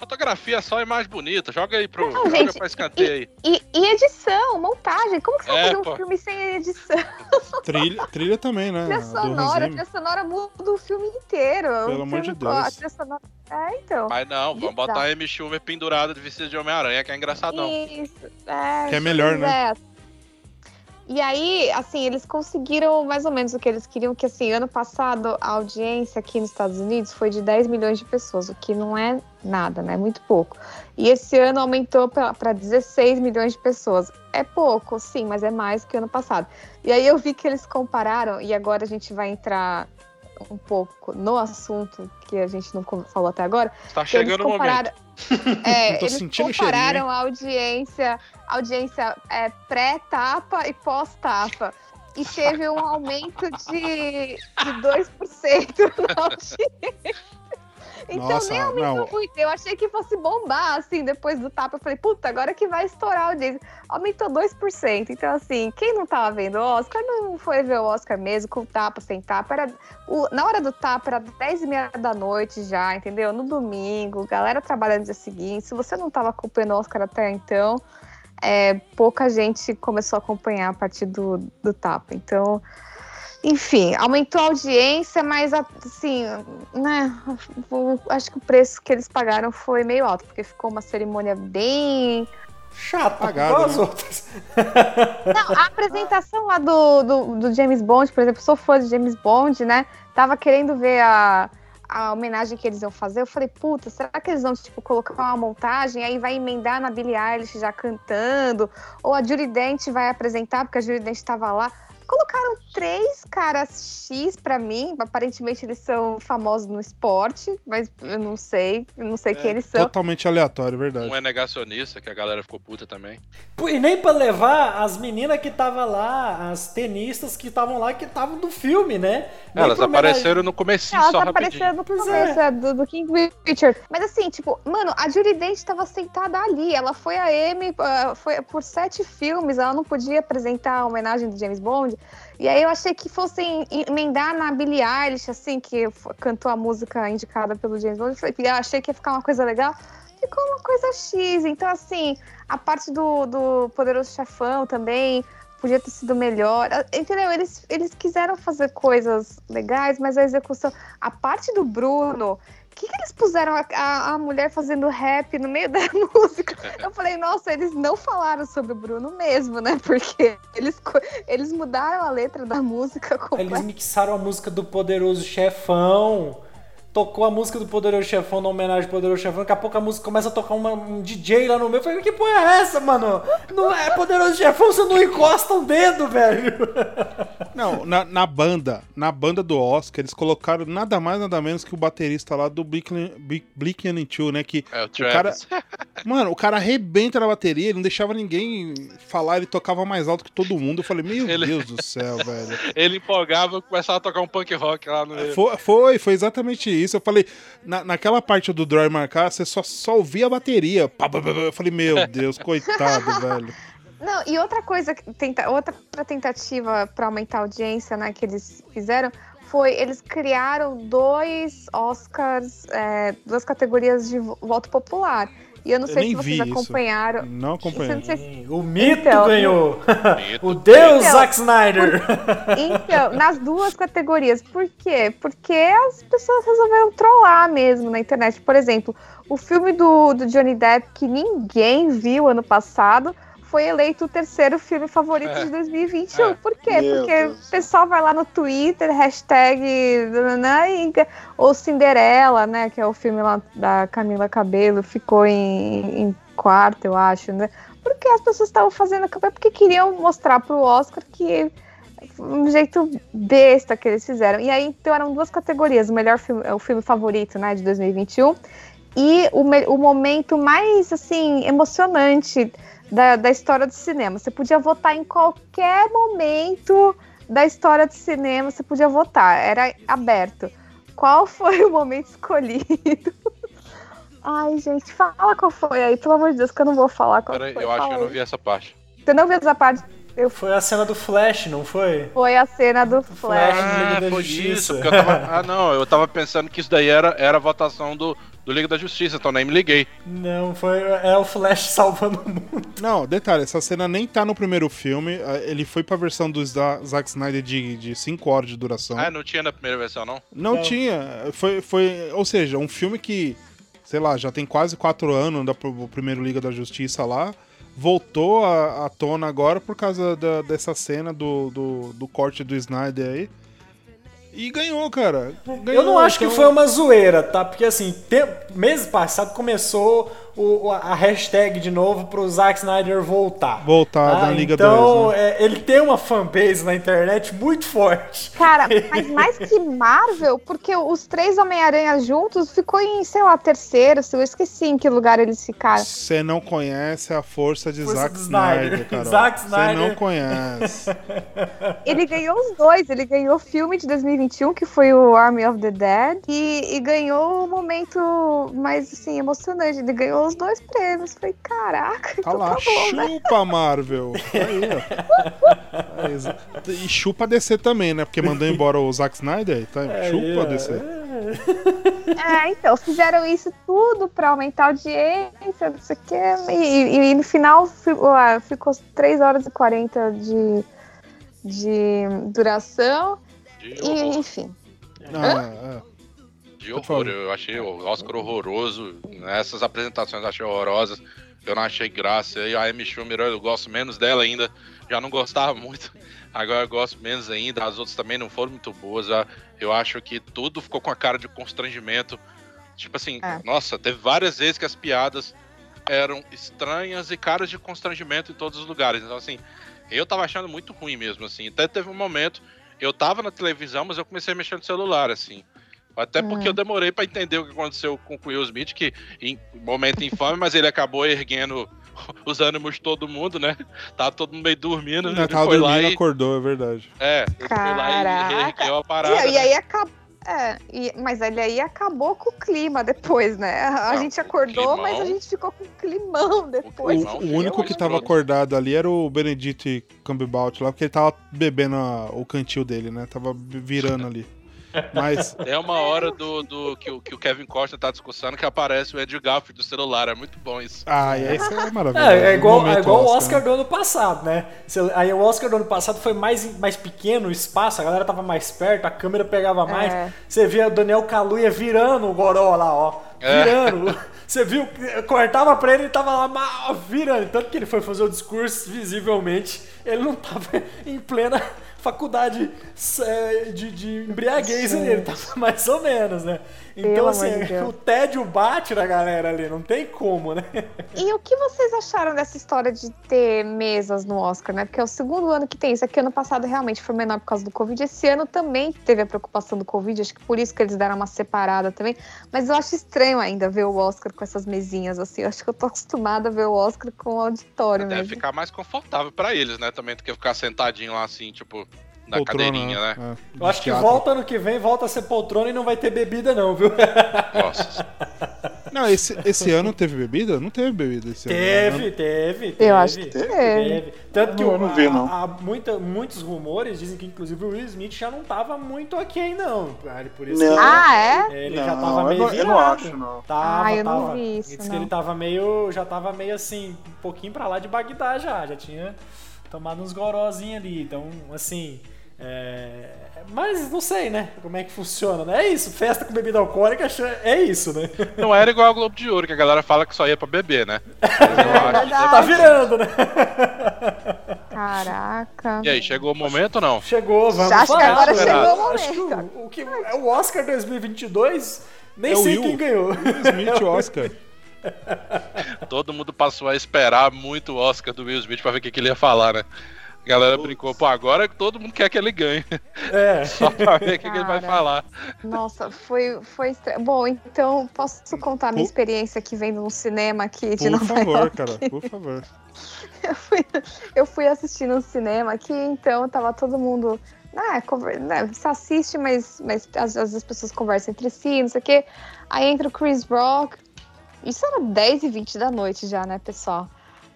Fotografia é só a imagem bonita, joga aí pro. Não, joga gente, pra escanteio aí. E, e edição, montagem. Como que você vai É, fazer um pô. filme sem edição? Trilha, trilha também, né? Trilha sonora, trilha sonora muda o filme inteiro. Pelo O amor de filme- Deus. A trilha sonora... É, então. Mas não, vamos botar a Amy Schumer pendurada de vestido de Homem-Aranha, que é engraçadão. Isso. É, Que é melhor, né? é. E aí, assim, eles conseguiram mais ou menos o que eles queriam, que assim, ano passado a audiência aqui nos Estados Unidos foi de 10 milhões de pessoas, o que não é nada, né? Muito pouco. E esse ano aumentou para 16 milhões de pessoas. É pouco, sim, mas é mais que ano passado. E aí eu vi que eles compararam, e agora a gente vai entrar um pouco no assunto que a gente não falou até agora. Tá eles chegando o momento. é, tô eles compararam a audiência, a audiência é, pré-tapa e pós-tapa. E teve um aumento de, de 2% na audiência. Então Nossa, nem aumentou não. muito. Eu achei que fosse bombar, assim, depois do tapa. Eu falei, puta, agora que vai estourar a audiência. Aumentou 2%. Então, assim, quem não tava vendo o Oscar não foi ver o Oscar mesmo, com tapa, sem tapa. Era, o- na hora do tapa, era 10 e meia da noite já, entendeu? No domingo, galera trabalhando no dia seguinte. Se você não tava acompanhando o Oscar até então, é, pouca gente começou a acompanhar a partir do, do tapa. Então, enfim, aumentou a audiência, mas assim, né? acho que o preço que eles pagaram foi meio alto, porque ficou uma cerimônia bem Chato, Apagado, igual as né? outras. Não, a apresentação lá do, do, do James Bond, por exemplo, sou fã de James Bond, né? Tava querendo ver a, a homenagem que eles iam fazer. Eu falei, puta, será que eles vão, tipo, colocar uma montagem, aí vai emendar na Billie Eilish já cantando? Ou a Judy Dent vai apresentar, porque a Judy Dent tava lá. Colocaram três caras X pra mim. Aparentemente eles são famosos no esporte, mas eu não sei, eu não sei quem eles são. Totalmente aleatório, verdade. Um é negacionista, que a galera ficou puta também. Pô, E nem pra levar as meninas que estavam lá, as tenistas que estavam lá, que estavam do filme, né? Nem Elas apareceram no comecinho, Elas só rapidinho. apareceram no começo é, do, do King Richard. Mas assim, tipo, mano, a Judy Dent tava sentada ali. Ela foi a Emmy ah, foi por sete filmes, ela não podia apresentar a homenagem do James Bond. E aí eu achei que fossem emendar na Billie Eilish, assim, que cantou a música indicada pelo James Bond. Eu achei que ia ficar uma coisa legal. Ficou uma coisa X. Então, assim, a parte do, do Poderoso Chefão também podia ter sido melhor. Ah, Entendeu? Eles, eles quiseram fazer coisas legais, mas a execução. A parte do Bruno. Que, que eles puseram a, a, a mulher fazendo rap no meio da música? Eu falei, nossa, eles não falaram sobre o Bruno mesmo, né? Porque eles, eles mudaram a letra da música Eles mixaram a música do Poderoso Chefão. Tocou a música do Poderoso Chefão na homenagem ao Poderoso Chefão. Daqui a pouco a música começa a tocar uma- um DJ lá no meio. Eu falei, que porra é essa, mano? Não é Poderoso Chefão, você não encosta um dedo, velho. Não, na, na banda, na banda do Oscar, eles colocaram nada mais, nada menos que o baterista lá do Blink-182, né? Que É o o cara, Travis. mano, o cara arrebenta na bateria, ele não deixava ninguém falar, ele tocava mais alto que todo mundo. Eu falei, meu Ele- Deus do céu, velho. Ele empolgava e começava a tocar um punk rock lá no meio. Foi, foi, foi exatamente isso. Eu falei, na, naquela parte do e Marcar, você só, só ouvia a bateria. Pá, pá, pá, pá. Eu falei, meu Deus, coitado, velho. Não, e outra coisa, tenta, outra tentativa para aumentar a audiência, né, que eles fizeram foi eles criaram dois Oscars, é, duas categorias de vo- voto popular. E eu não Eu sei se vocês isso. acompanharam. Não acompanhei. Não se- O mito Então, ganhou. O Deus Então, Zack Snyder. Então, nas duas categorias. Por quê? Porque as pessoas resolveram trollar mesmo na internet. Por exemplo, o filme do, do Johnny Depp, que ninguém viu ano passado, foi eleito o terceiro filme favorito É. de 2021. É. Por quê? Meu Porque Deus. o pessoal vai lá no Twitter, hashtag ou Cinderela, né? Que é o filme lá da Camila Cabelo, ficou em, em quarto, eu acho, né? Porque as pessoas estavam fazendo a campanha porque queriam mostrar pro Oscar que um jeito besta que eles fizeram. E aí, então, eram duas categorias: o melhor filme, o filme favorito, né, de 2021, e o, o momento mais, assim, emocionante da, da história do cinema. Você podia votar em qualquer momento da história do cinema, você podia votar, era aberto. Qual foi o momento escolhido? Ai, gente, fala qual foi aí, pelo amor de Deus, que eu não vou falar qual Peraí, foi. eu acho que eu não vi essa parte. Você não viu essa parte? Foi a cena do Flash, não foi? Foi a cena do Flash. Ah, foi isso. Porque eu tava... Ah, não, eu tava pensando que isso daí era, era a votação do, do Liga da Justiça, então nem me liguei. Não, foi é o Flash salvando o mundo. Não, detalhe, essa cena nem tá no primeiro filme. Ele foi pra versão do Za- Zack Snyder de 5 horas de duração. Ah, não tinha na primeira versão, não? Não, Não. tinha. Foi, foi, ou seja, um filme que, sei lá, já tem quase quatro anos da primeiro Liga da Justiça lá. Voltou à à tona agora por causa da- dessa cena do, do, do corte do Snyder aí. E ganhou, cara. Eu Ganhou, não acho que então- foi uma zoeira, tá? Porque assim, tem- mês passado começou o- a hashtag de novo pro Zack Snyder voltar. Voltar Ah, da Liga então, 2, né? é, ele tem uma fanbase na internet muito forte. Cara, mas mais que Marvel, porque os três Homem-Aranha juntos ficou em, sei lá, terceiro, eu esqueci em que lugar eles ficaram. Você não conhece a força de Força Zack Snyder. Snyder, cara. Zack Você Snyder. não conhece. Ele ganhou os dois, ele ganhou o filme de 2021, que foi o Army of the Dead, e, e ganhou o momento mais, assim, emocionante. Ele ganhou os dois prêmios. Falei, caraca, Tá então lá, tá bom, né? chupa Marvel. Aí, ó. É, e chupa DC também, né? Porque mandou embora o Zack Snyder. Tá? É, chupa é. DC. É, então, fizeram isso tudo pra aumentar a audiência, não sei o quê. E, e- e no final ficou 3 horas e 40 de, de duração. De E, enfim. Ah, é. De horror, eu achei o Oscar horroroso. Essas apresentações eu achei horrorosas. Eu não achei graça. E a Amy Schumer, eu gosto menos dela ainda. Já não gostava muito. Agora eu gosto menos ainda. As outras também não foram muito boas. Eu acho que tudo ficou com a cara de constrangimento. Tipo assim, é. nossa, teve várias vezes que as piadas eram estranhas e caras de constrangimento em todos os lugares. Então, assim, eu tava achando muito ruim mesmo, assim. Até teve um momento, eu tava na televisão, mas eu comecei a mexer no celular, assim. Até porque eu demorei para entender o que aconteceu com o Will Smith, que em momento infame, mas ele acabou erguendo os ânimos de todo mundo, né? Tava todo mundo meio dormindo. Não, ele tava foi dormindo, lá e acordou, é verdade. É, ele Caraca. foi lá e ergueu a parada. E, e aí acabou. É, e, mas ele aí acabou com o clima depois, né? A gente acordou, climão. mas a gente ficou com climão depois. O, o único que tava acordado ali era o Benedict Cumberbatch lá, porque ele tava bebendo a, o cantil dele, né? Tava virando ali. Mas... É uma hora do, do que, o, que o Kevin Costa tá discussando que aparece o Ed Garfield do celular. É muito bom isso. Ah, e isso é maravilhoso. É, é igual, é igual Oscar. o Oscar do ano passado, né? Aí o Oscar do ano passado foi mais, mais pequeno o espaço, a galera tava mais perto, a câmera pegava mais. É. Você via o Daniel Kaluuya virando o Goró lá, ó. É. Virando. É. Você viu, cortava pra ele e tava lá mal, virando. Tanto que ele foi fazer o discurso, visivelmente, ele não tava em plena faculdade é, de, de embriaguez ali, ele tava mais ou menos, né? Então, Pelo assim, o tédio bate na galera ali, não tem como, né? E o que vocês acharam dessa história de ter mesas no Oscar, né? Porque é o segundo ano que tem isso. Aqui ano passado realmente foi menor por causa do Covid. Esse ano também teve a preocupação do Covid, acho que por isso que eles deram uma separada também. Mas eu acho estranho ainda ver o Oscar com essas mesinhas, assim. Eu acho que eu tô acostumada a ver o Oscar com o auditório Deve mesmo. ficar mais confortável para eles, né? Também do que ficar sentadinho lá assim, tipo da poltrona, cadeirinha, né? É, eu acho que volta ano que vem, volta a ser poltrona e não vai ter bebida, não, viu? Nossa. Não, esse, esse ano teve bebida? Não teve bebida esse teve, ano. Né? Teve, teve. Eu acho que teve. teve. Tanto que não, não vi, não. Há, muita, muitos rumores dizem que, inclusive, o Will Smith já não tava muito ok, não. Por isso não. ah, é? Ele não, já tava meio eu não, eu não acho, não. Tava, ah, eu tava. não vi isso, Diz que ele tava meio, já tava meio assim, um pouquinho pra lá de Bagdá já. Já tinha tomado uns gorozinhos ali. Então, assim... É... Mas não sei, né? Como é que funciona, né? É isso, festa com bebida alcoólica é isso, né? Não era igual a Globo de Ouro, que a galera fala que só ia pra beber, né? É tá virando, né? Caraca. E aí, chegou o momento ou não? Chegou, vamos Acho que agora chegou o momento. Acho que o, o, que, é o Oscar 2022, nem é sei Will. quem ganhou. Will Smith, Oscar. Todo mundo passou a esperar muito o Oscar do Will Smith pra ver o que, que ele ia falar, né? A galera Putz. brincou, pô, agora todo mundo quer que ele ganhe. É. Só pra ver o que, ele vai falar. Nossa, foi, foi estranho. Bom, então posso contar a minha experiência aqui vendo no cinema aqui de por Nova favor, York? cara, por favor. eu, fui, eu fui assistir no cinema aqui, então tava todo mundo. Ah, conver... né, você assiste, mas, mas às vezes as pessoas conversam entre si, não sei o quê. Aí entra o Chris Rock. Isso era 10 e 20 da noite já, né, pessoal?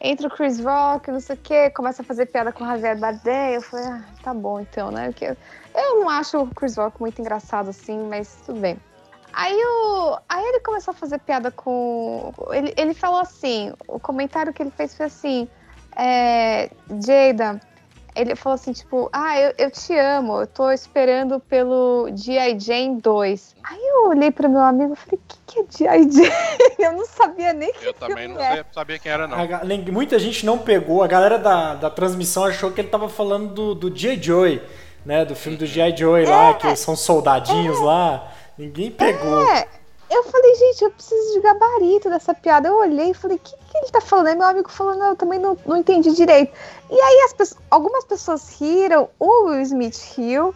Entra o Chris Rock, não sei o quê, começa a fazer piada com o Javier Bardem. Eu falei, ah, tá bom então, né? Porque eu não acho o Chris Rock muito engraçado assim, mas tudo bem. Aí, o, aí ele começou a fazer piada com. Ele, ele falou assim: o comentário que ele fez foi assim: é, Jada, ele falou assim, tipo, ah, eu, eu te amo, eu tô esperando pelo G.I. Jane 2. Aí eu olhei pro meu amigo e falei, o que, que é G.I. Jane? eu não sabia nem que Eu também não é. sabia quem era, não. A, muita gente não pegou, a galera da, da transmissão achou que ele tava falando do, do G.I. Joy, né, do filme do G.I. Joy é, lá, que são soldadinhos é, lá. Ninguém pegou. É, eu falei, gente, eu preciso de gabarito dessa piada. Eu olhei e falei, o que, que ele tá falando? Aí meu amigo falou, não, eu também não, não entendi direito. E aí as pessoas, algumas pessoas riram, o Will Smith riu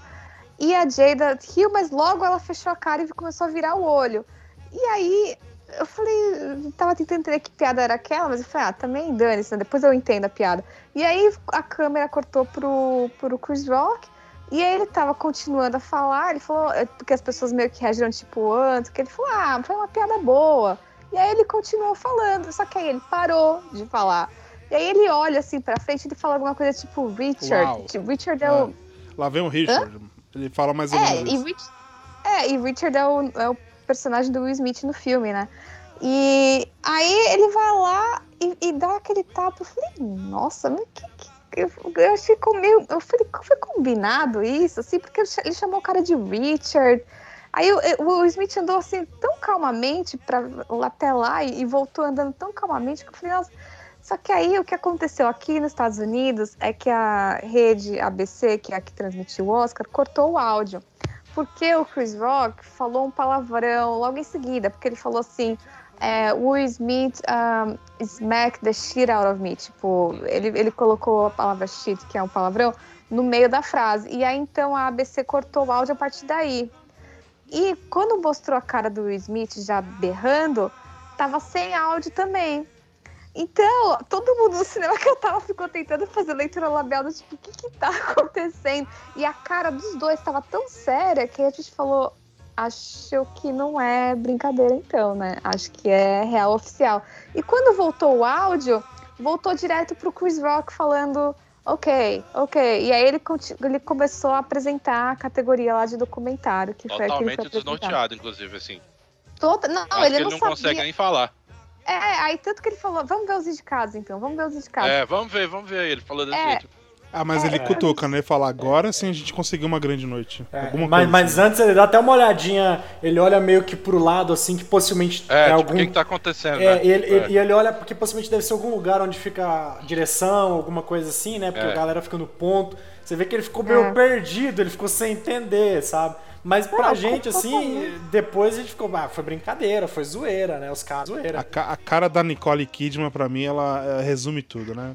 e a Jada riu, mas logo ela fechou a cara e começou a virar o olho. E aí eu falei, tava tentando entender que piada era aquela, mas eu falei, ah, também dane-se, né? depois eu entendo a piada. E aí a câmera cortou pro, pro Chris Rock e aí ele tava continuando a falar, ele falou, é, porque as pessoas meio que reagiram tipo antes, que ele falou, ah, foi uma piada boa. E aí ele continuou falando, só que aí ele parou de falar. E aí ele olha assim pra frente e ele fala alguma coisa tipo Richard. Tipo, Richard é o. Lá vem o Richard. Hã? Ele fala mais ou menos. É, e, Rich... é, e Richard é o, é o personagem do Will Smith no filme, né? E aí ele vai lá e, e dá aquele tapa. Eu falei, nossa, mas que, que eu, eu achei meio. Eu falei, foi combinado isso, assim, porque ele chamou o cara de Richard. Aí o, Smith andou assim tão calmamente para até lá e, e, voltou andando tão calmamente que eu falei, nossa. Só que aí o que aconteceu aqui nos Estados Unidos é que a rede ABC, que é a que transmitiu o Oscar, cortou o áudio. Porque o Chris Rock falou um palavrão logo em seguida, porque ele falou assim: é, Will Smith um, smack the shit out of me. Tipo, ele, ele colocou a palavra shit, que é um palavrão, no meio da frase. E aí então a ABC cortou o áudio a partir daí. E quando mostrou a cara do Will Smith já berrando, tava sem áudio também. Então, todo mundo no cinema que eu tava ficou tentando fazer leitura labial do tipo, o que que tá acontecendo? E a cara dos dois tava tão séria que a gente falou, acho que não é brincadeira então, né? Acho que é real oficial. E quando voltou o áudio, voltou direto pro Chris Rock falando ok, ok. E aí ele, ele começou a apresentar a categoria lá de documentário, que Totalmente foi desnorteado, inclusive, assim. Toda... Não, Acho ele, ele não, não consegue nem falar. É, aí tanto que ele falou, vamos ver os indicados então, vamos ver os indicados. É, vamos ver, vamos ver. Ele falou desse é, jeito. Ah, mas é, ele cutuca, né? Fala, agora sim a gente conseguiu uma grande noite. É, mas, mas assim. antes ele dá até uma olhadinha, ele olha meio que pro lado, assim, que possivelmente é, é tipo, algum... o que, que tá acontecendo, é, né? E ele, é. ele, ele, olha porque possivelmente deve ser algum lugar onde fica a direção, alguma coisa assim, né? Porque é. a galera fica no ponto. Você vê que ele ficou meio é. perdido, ele ficou sem entender, sabe? Mas pra gente, assim, depois a gente ficou, ah, foi brincadeira, foi zoeira, né? Os caras, zoeira. A, a, cara da Nicole Kidman, pra mim, ela resume tudo, né?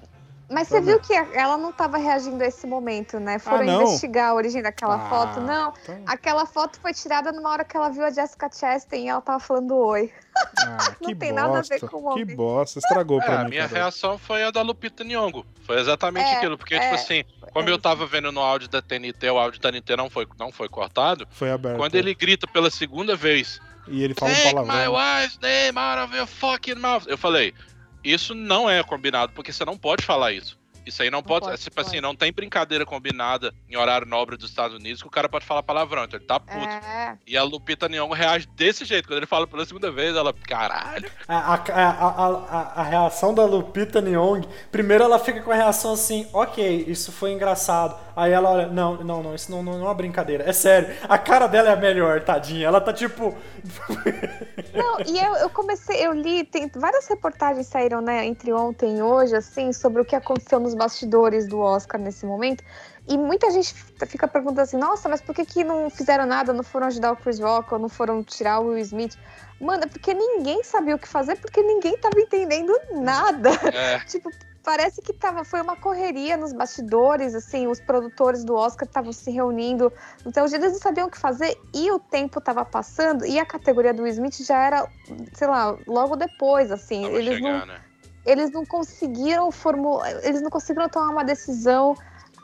Mas você viu que ela não estava reagindo a esse momento, né? Foram ah, investigar a origem daquela ah, foto. Não, tá. aquela foto foi tirada numa hora que ela viu a Jessica Chastain e ela tava falando oi. Ah, não tem bosta, nada a ver com o Que bosta, estragou é, pra mim. A minha reação foi a da Lupita Nyong'o. Foi exatamente é, aquilo, porque, tipo é, tipo assim, como eu tava vendo no áudio da TNT, o áudio da TNT não foi, não foi cortado. Foi aberto. Quando ele grita pela segunda vez... E ele fala um palavrão. my wife's name out of your fucking mouth. Eu falei, isso não é combinado, porque você não pode falar isso. Isso aí não, não pode, pode, Tipo pode. assim, não tem brincadeira combinada em horário nobre dos Estados Unidos que o cara pode falar palavrão, então ele tá puto. É. E a Lupita Nyong'o reage desse jeito. Quando ele fala pela segunda vez, ela, caralho. A, a, a, a, a reação da Lupita Nyong'o, primeiro ela fica com a reação assim, ok, isso foi engraçado. Aí ela olha, não, não, não, isso não, não, não é uma brincadeira. É sério, a cara dela é a melhor, tadinha. Ela tá tipo. não, e eu, eu comecei, eu li, tem várias reportagens saíram, né, entre ontem e hoje, assim, sobre o que aconteceu nos bastidores do Oscar nesse momento. E muita gente fica perguntando assim, nossa, mas por que, que não fizeram nada, não foram ajudar o Chris Rock, ou não foram tirar o Will Smith? Mano, é porque ninguém sabia o que fazer, porque ninguém tava entendendo nada. É. tipo, parece que tava, foi uma correria nos bastidores, assim, os produtores do Oscar estavam se reunindo, então eles não sabiam o que fazer e o tempo estava passando e a categoria do Smith já era, sei lá, logo depois, assim, eles chegar, não, né? Eles não conseguiram formular, eles não conseguiram tomar uma decisão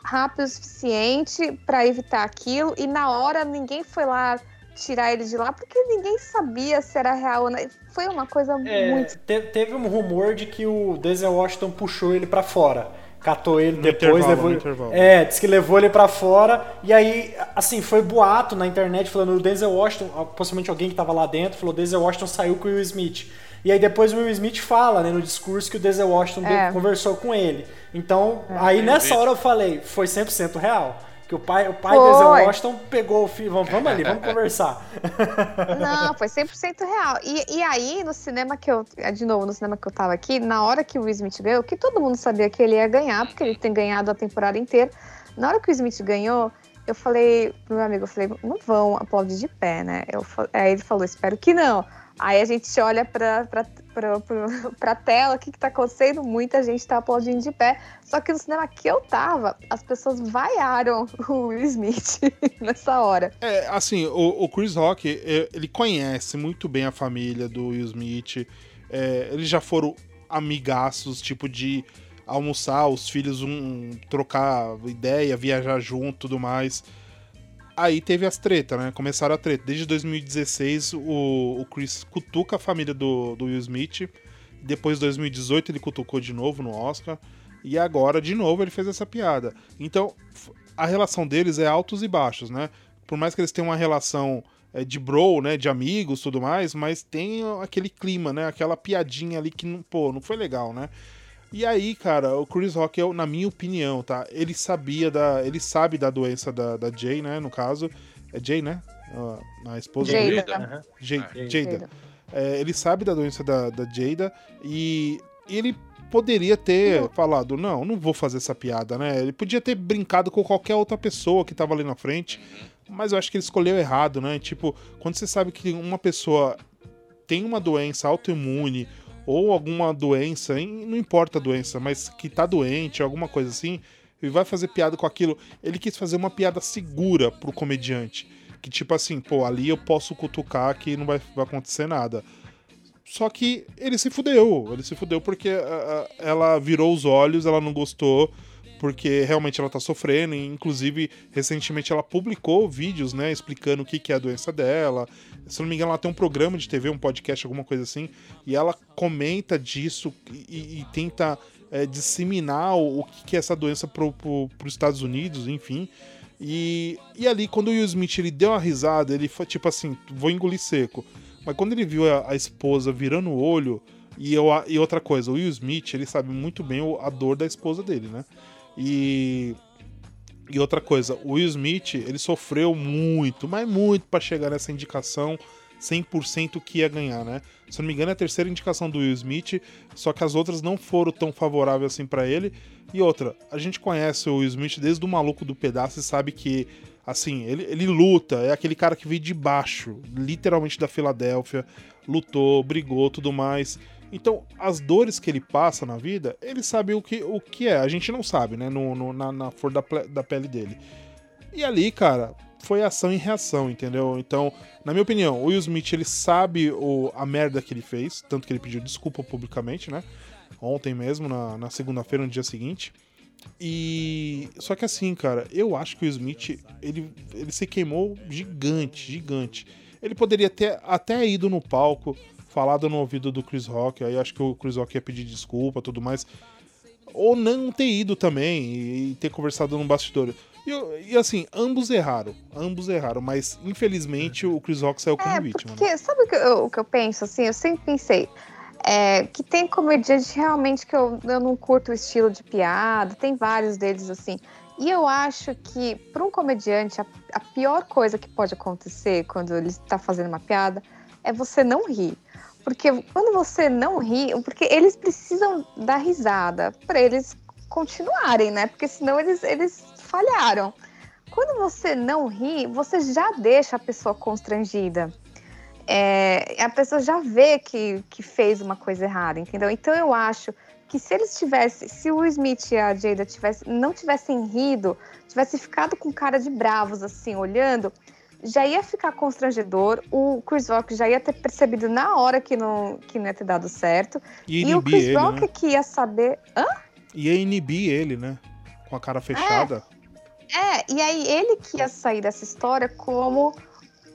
rápida o suficiente para evitar aquilo e na hora ninguém foi lá tirar ele de lá, porque ninguém sabia se era real ou não. Foi uma coisa é, muito. Te, teve um rumor de que o Denzel Washington puxou ele para fora. Catou ele no depois, levou. É, disse que levou ele para fora. E aí, assim, foi boato na internet falando o Denzel Washington, possivelmente alguém que tava lá dentro, falou: Denzel Washington saiu com o Will Smith. E aí depois o Will Smith fala, né, no discurso que o Denzel Washington é. conversou com ele. Então, é. aí nessa hora eu falei, foi 100% real. Que o pai, o pai Denzel Washington pegou o filho. Vamos, vamos ali, vamos conversar. Não, foi 100% real. E, e aí, no cinema que eu. De novo, no cinema que eu tava aqui, na hora que o Will Smith ganhou, que todo mundo sabia que ele ia ganhar, porque ele tem ganhado a temporada inteira. Na hora que o Smith ganhou, eu falei pro meu amigo, eu falei, não vão aplaudir de pé, né? Eu, aí ele falou, espero que não. Aí a gente olha pra, pra tela, o que, tá acontecendo? Muita gente tá aplaudindo de pé. Só que no cinema que eu tava, as pessoas vaiaram o Will Smith nessa hora. É, assim, o, o, Chris Rock, ele conhece muito bem a família do Will Smith. É, eles já foram amigaços, tipo de almoçar, os filhos um, trocar ideia, viajar junto tudo mais. Aí teve as tretas, né? Começaram a treta. Desde 2016, o, o Chris cutuca a família do, do Will Smith. Depois, de 2018, ele cutucou de novo no Oscar. E agora, de novo, ele fez essa piada. Então, a relação deles é altos e baixos, né? Por mais que eles tenham uma relação é, de bro, né? De amigos tudo mais, mas tem aquele clima, né? Aquela piadinha ali que, pô, não foi legal, né? E aí, cara, o Chris Rock, na minha opinião, tá? Ele sabia da. Ele sabe da doença da, da Jay, né? No caso. É Jay, né? a, esposa Jada. dele. Aham. Jada. Jada. Jada. É, ele sabe da doença da, da Jada e ele poderia ter falado, não, não vou fazer essa piada, né? Ele podia ter brincado com qualquer outra pessoa que tava ali na frente, mas eu acho que ele escolheu errado, né? Tipo, quando você sabe que uma pessoa tem uma doença autoimune ou alguma doença, em- não importa a doença, mas que tá doente, alguma coisa assim, e vai fazer piada com aquilo, ele quis fazer uma piada segura pro comediante. Que tipo assim, pô, ali eu posso cutucar que não vai, vai acontecer nada. Só que ele se fudeu. Ele se fudeu porque ah, ah, ela virou os olhos, ela não gostou, porque realmente ela tá sofrendo. E, inclusive, recentemente ela publicou vídeos, né, explicando o que, que é a doença dela. Se não me engano, ela tem um programa de TV, um podcast, alguma coisa assim. E ela comenta disso e, e tenta é, disseminar o, o que, é essa doença pro, pro, pros Estados Unidos, enfim. E, e ali, quando o Will Smith ele deu uma risada, ele foi tipo assim: vou engolir seco. Mas quando ele viu a, a esposa virando o olho, e, eu, e outra coisa, o Will Smith, ele sabe muito bem a dor da esposa dele, né? E. E outra coisa, o Will Smith, ele sofreu muito, mas muito pra chegar nessa indicação 100% que ia ganhar, né? Se não me engano, é a terceira indicação do Will Smith, só que as outras não foram tão favoráveis assim pra ele. E outra, a gente conhece o Will Smith desde o maluco do pedaço e sabe que, assim, ele, ele luta, é aquele cara que veio de baixo, literalmente da Filadélfia, lutou, brigou, tudo mais. Então, as dores que ele passa na vida, ele sabe o que, o que é. A gente não sabe, né? No, no- na, na flor da, da pele dele. E ali, cara, foi ação e reação, entendeu? Então, na minha opinião, o Will Smith, ele sabe o, a merda que ele fez, tanto que ele pediu desculpa publicamente, né? Ontem mesmo, na, na segunda-feira, no dia seguinte. E. Só que assim, cara, eu acho que o Will Smith, ele, ele se queimou gigante, gigante. Ele poderia ter até ido no palco, falado no ouvido do Chris Rock, aí acho que o Chris Rock ia pedir desculpa tudo mais. Ou não ter ido também e, ter conversado no bastidor. E, e assim, ambos erraram. Ambos erraram, mas infelizmente o Chris Rock saiu como É, vítima. né? porque sabe o que, eu, o que eu penso, assim? Eu sempre pensei é, que tem comediante realmente que eu, eu não curto o estilo de piada, tem vários deles, assim. E eu acho que, para um comediante, a, a pior coisa que pode acontecer quando ele está fazendo uma piada é você não rir. Porque quando você não ri, porque eles precisam dar risada para eles continuarem, né? Porque senão eles, eles falharam. Quando você não ri, você já deixa a pessoa constrangida. É, a pessoa já vê que, que fez uma coisa errada, entendeu? Então eu acho que se eles tivessem, se o Smith e a Jada tivesse, não tivessem rido, tivesse ficado com cara de bravos assim, olhando, já ia ficar constrangedor. O Chris Rock já ia ter percebido na hora que não, que não ia ter dado certo. E E o Chris ele, Rock né? que ia saber. Hã? Ia inibir ele, né? Com a cara fechada. É, e aí ele que ia sair dessa história como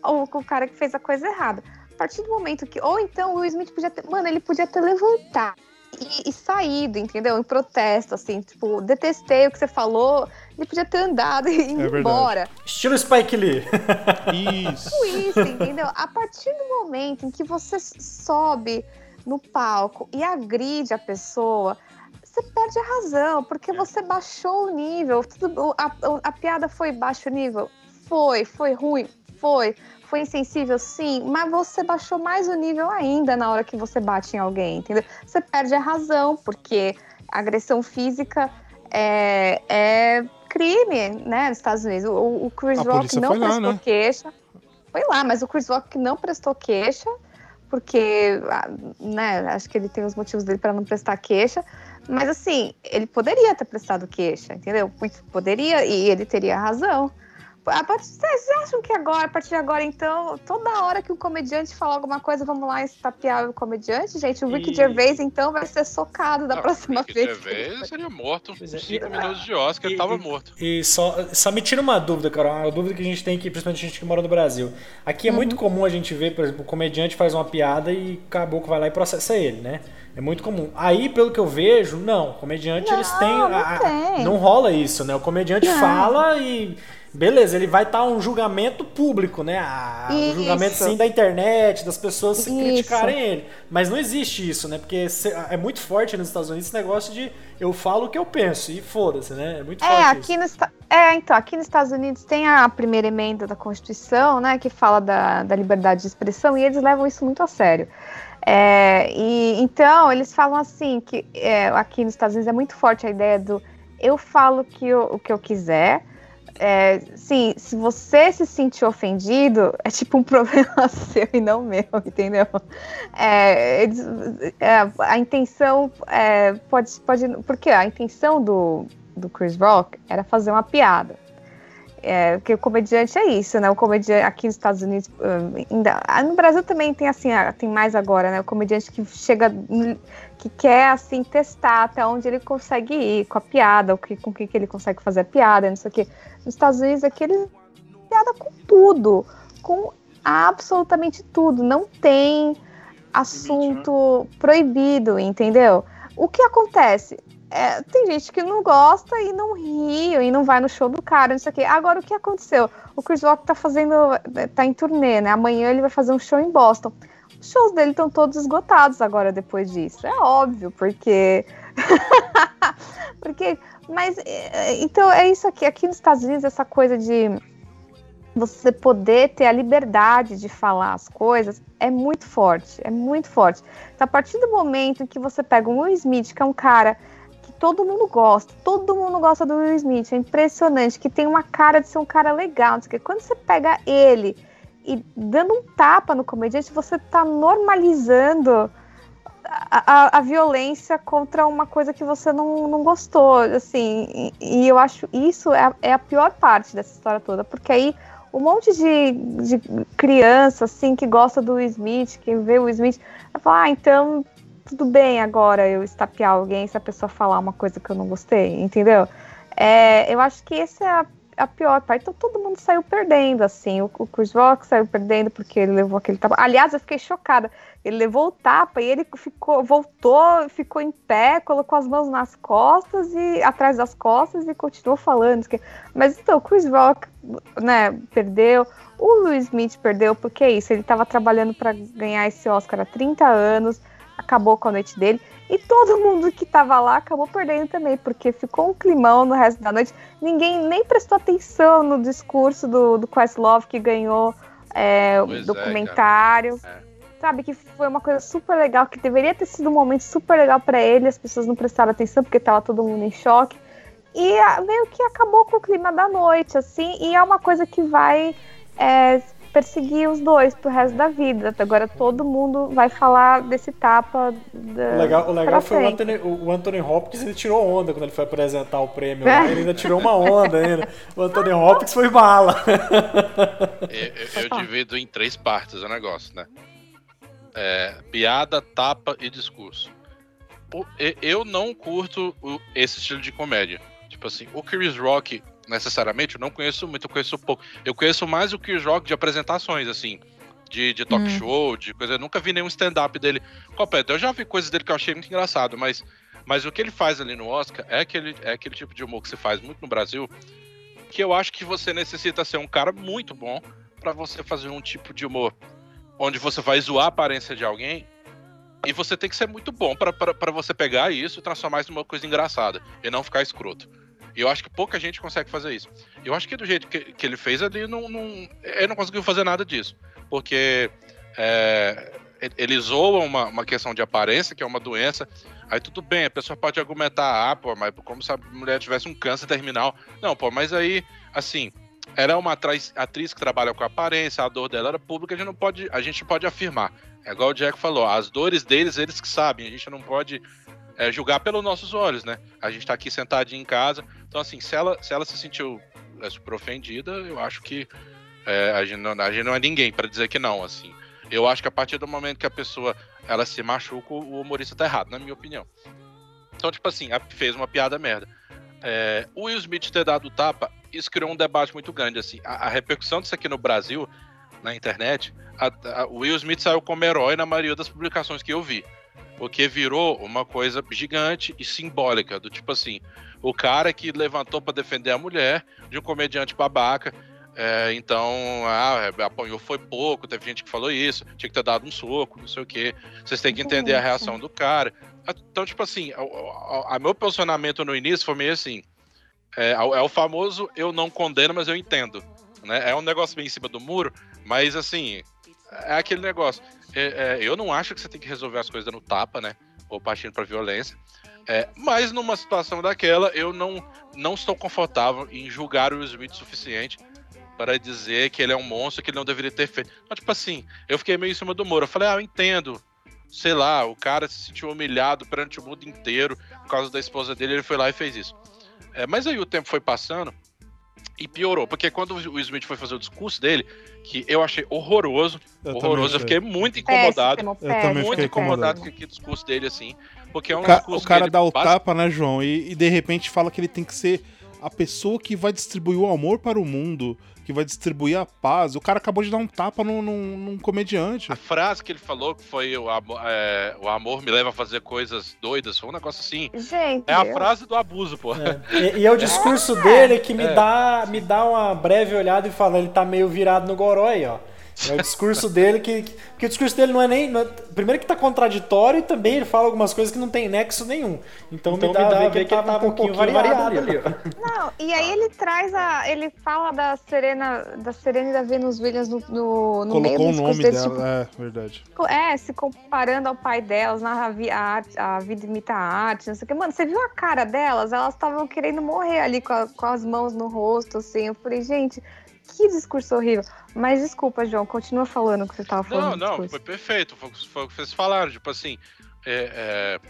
o, o cara que fez a coisa errada. A partir do momento que. Ou então o Will Smith podia ter. Mano, ele podia ter levantado e, e saído, entendeu? Em protesto, assim, tipo, detestei o que você falou. Ele podia ter andado e ido É embora. Estilo Spike Lee. Isso. Tudo isso, entendeu? A partir do momento em que você sobe no palco e agride a pessoa, você perde a razão, porque você baixou o nível. Tudo, a, a piada foi baixo nível? Foi. Foi ruim? Foi. Foi insensível? Sim. Mas você baixou mais o nível ainda na hora que você bate em alguém, entendeu? Você perde a razão, porque agressão física é, é crime, né, nos Estados Unidos. O, o Chris A Rock não lá, prestou né? queixa. Foi lá, mas o Chris Rock não prestou queixa, porque, ah, né, acho que ele tem os motivos dele para não prestar queixa. Mas assim, ele poderia ter prestado queixa, entendeu? Poderia e ele teria razão. A partir, vocês acham que agora, a partir de agora, então, toda hora que um comediante falar alguma coisa, vamos lá estapear o comediante, gente? O Ricky E- Gervais, então, vai ser socado da Não, próxima Ricky vez. Gervais seria morto é, com 5 e- minutos de Oscar, ele e- tava e- morto. E só, só me tira uma dúvida, cara, uma dúvida que a gente tem aqui, principalmente a gente que mora no Brasil. Aqui é Uhum. muito comum a gente ver, por exemplo, o comediante faz uma piada e o caboclo vai lá e processa ele, né? É muito comum. Aí, pelo que eu vejo, não. Comediante, Não, eles têm. não a- a- tem. não rola isso, né? O comediante Não. fala e. Beleza, ele vai estar um julgamento público, né? Ah, um julgamento sim da internet, das pessoas se Isso. criticarem ele. Mas não existe isso, né? Porque é muito forte nos Estados Unidos esse negócio de eu falo o que eu penso e foda-se, né? É muito É, forte aqui, isso. no, É, então, aqui nos Estados Unidos tem a primeira emenda da Constituição, né, que fala da, da liberdade de expressão, e eles levam isso muito a sério. É, e então eles falam assim que é, aqui nos Estados Unidos é muito forte a ideia do eu falo que eu, o que eu quiser. É, sim, se você se sentir ofendido, é tipo um problema seu e não meu, entendeu? É, é, a intenção é, pode, pode. Porque a intenção do, do Chris Rock era fazer uma piada. É, porque o comediante é isso, né? O comediante aqui nos Estados Unidos, ainda, ah, no Brasil também tem assim, ah, tem mais agora, né? O comediante que chega, que quer assim testar até onde ele consegue ir com a piada, o que, com o que ele consegue fazer a piada, não sei o quê. Nos Estados Unidos aqui ele piada com tudo, com absolutamente tudo, não tem assunto proibido, entendeu? O que acontece? É, tem gente que não gosta e não ri e não vai no show do cara, não sei o quê. Agora, o que aconteceu? O Chris Rock tá fazendo, tá em turnê, né? Amanhã ele vai fazer um show em Boston. Os shows dele estão todos esgotados agora depois disso. É óbvio, porque. porque. Mas. É, então, é isso aqui. Aqui nos Estados Unidos, essa coisa de você poder ter a liberdade de falar as coisas é muito forte, é muito forte. Então, a partir do momento em que você pega um Will Smith, que é um cara todo mundo gosta. Todo mundo gosta do Will Smith. É impressionante que tem uma cara de ser um cara legal. Que quando você pega ele e dando um tapa no comediante, você tá normalizando a, a, a, violência contra uma coisa que você não, não gostou, assim, e, e eu acho isso é a, é a, pior parte dessa história toda, porque aí um monte de, de criança, assim, que gosta do Will Smith, que vê o Will Smith, vai falar, ah, então tudo bem agora eu estapear alguém se a pessoa falar uma coisa que eu não gostei, entendeu? É, eu acho que essa é a, a, pior parte. Então todo mundo saiu perdendo, assim. O, o Chris Rock saiu perdendo porque ele levou aquele tapa. Aliás, eu fiquei chocada. Ele levou o tapa e ele ficou, voltou, ficou em pé, colocou as mãos nas costas e atrás das costas e continuou falando. Mas então, o Chris Rock, né, perdeu. O Will Smith perdeu porque é isso. Ele estava trabalhando para ganhar esse Oscar há 30 anos acabou com a noite dele. E todo mundo que tava lá acabou perdendo também, porque ficou um climão no resto da noite. Ninguém nem prestou atenção no discurso do, do Questlove que ganhou é, o é, documentário. É, Sabe, que foi uma coisa super legal, que deveria ter sido um momento super legal para ele, as pessoas não prestaram atenção porque tava todo mundo em choque. E meio que acabou com o clima da noite, assim, e é uma coisa que vai é, perseguir os dois pro resto da vida. Agora todo mundo vai falar desse tapa. Da, o legal, o legal foi o Anthony, o Anthony Hopkins, ele tirou onda quando ele foi apresentar o prêmio. É. Ele ainda tirou uma onda ainda. O Anthony Hopkins foi bala. eu, eu, eu divido em três partes o negócio, né? É, piada, tapa e discurso. Eu não curto esse estilo de comédia. Tipo assim, o Chris Rock necessariamente, eu não conheço muito, eu conheço pouco. Eu conheço mais o Chris Rock de apresentações, assim, de, de talk hum. show, de coisa. Eu nunca vi nenhum stand-up dele completo. Eu já vi coisas dele que eu achei muito engraçado, mas, mas o que ele faz ali no Oscar é aquele, é aquele tipo de humor que se faz muito no Brasil, que eu acho que você necessita ser um cara muito bom para você fazer um tipo de humor onde você vai zoar a aparência de alguém e você tem que ser muito bom para você pegar isso e transformar isso numa coisa engraçada e não ficar escroto. E eu acho que pouca gente consegue fazer isso. Eu acho que do jeito que, que ele fez, ele não, não, ele não conseguiu fazer nada disso. Porque é, ele zoa uma, uma questão de aparência, que é uma doença. Aí tudo bem, a pessoa pode argumentar, ah, pô, mas como se a mulher tivesse um câncer terminal. Não, pô, mas aí, assim, ela é uma atriz, atriz que trabalha com aparência, a dor dela era pública, a gente não pode, a gente pode afirmar. É igual o Jack falou, as dores deles, eles que sabem, a gente não pode é, julgar pelos nossos olhos, né? A gente tá aqui sentadinho em casa. Então, assim, se ela, se ela se sentiu é, super ofendida, eu acho que é, a, gente não, a gente não é ninguém para dizer que não, assim. Eu acho que a partir do momento que a pessoa ela se machuca, o humorista tá errado, na minha opinião. Então, tipo assim, fez uma piada merda. É, o Will Smith ter dado tapa, isso criou um debate muito grande, assim. A, a repercussão disso aqui no Brasil, na internet, a, a, o Will Smith saiu como herói na maioria das publicações que eu vi. Porque virou uma coisa gigante e simbólica, do tipo assim, o cara que levantou para defender a mulher de um comediante babaca. É, então, ah, apanhou foi pouco, teve gente que falou isso, tinha que ter dado um soco, não sei o quê. Vocês têm que entender a reação do cara. Então, tipo assim, a, meu posicionamento no início foi meio assim. É, é o famoso eu não condeno, mas eu entendo. Né? É um negócio bem em cima do muro, mas assim, é aquele negócio. É, é, eu não acho que você tem que resolver as coisas no tapa, né? Ou partindo pra violência. É, mas numa situação daquela, eu não, não estou confortável em julgar o Will Smith o suficiente para dizer que ele é um monstro que ele não deveria ter feito. Mas, tipo assim, eu fiquei meio em cima do muro. Eu falei, ah, eu entendo. Sei lá, o cara se sentiu humilhado perante o mundo inteiro por causa da esposa dele, ele foi lá e fez isso. É, mas aí o tempo foi passando e piorou, porque quando o Smith foi fazer o discurso dele, que eu achei horroroso, eu horroroso, eu fiquei muito incomodado, Péssimo, eu péssimo. muito fiquei incomodado incomodado. com aquele discurso dele assim, porque é um O, ca- o cara dá o tapa, né, João? E, e de repente fala que ele tem que ser a pessoa que vai distribuir o amor para o mundo, que vai distribuir a paz. O cara acabou de dar um tapa num, num- num comediante. A frase que ele falou que foi o amor, é, o amor me leva a fazer coisas doidas, foi um negócio assim. Gente, É a eu- frase do abuso, pô. É. E, e é o discurso dele que me, É. dá, me dá uma breve olhada e fala, ele tá meio virado no goró aí, ó. É o discurso dele que, que. Porque o discurso dele não é nem. não é- primeiro que tá contraditório e também ele fala algumas coisas que não tem nexo nenhum. Então, me dá, a ver que ele tava um pouquinho variado, ali. ó. Não, e aí ele traz a. Ele fala da Serena, da Serena e da Venus Williams no, no, no meio Colocou do o nome dela. tipo, É, verdade. É, se comparando ao pai delas, na a, arte, a vida imita a arte, não sei o que. Mano, você viu a cara delas? Elas estavam querendo morrer ali com, a- com as mãos no rosto, assim. Eu falei, gente, que discurso horrível. Mas desculpa, João, continua falando o que você tava falando. Não, não, foi perfeito. Foi, foi o que vocês falaram. Tipo assim, é, é,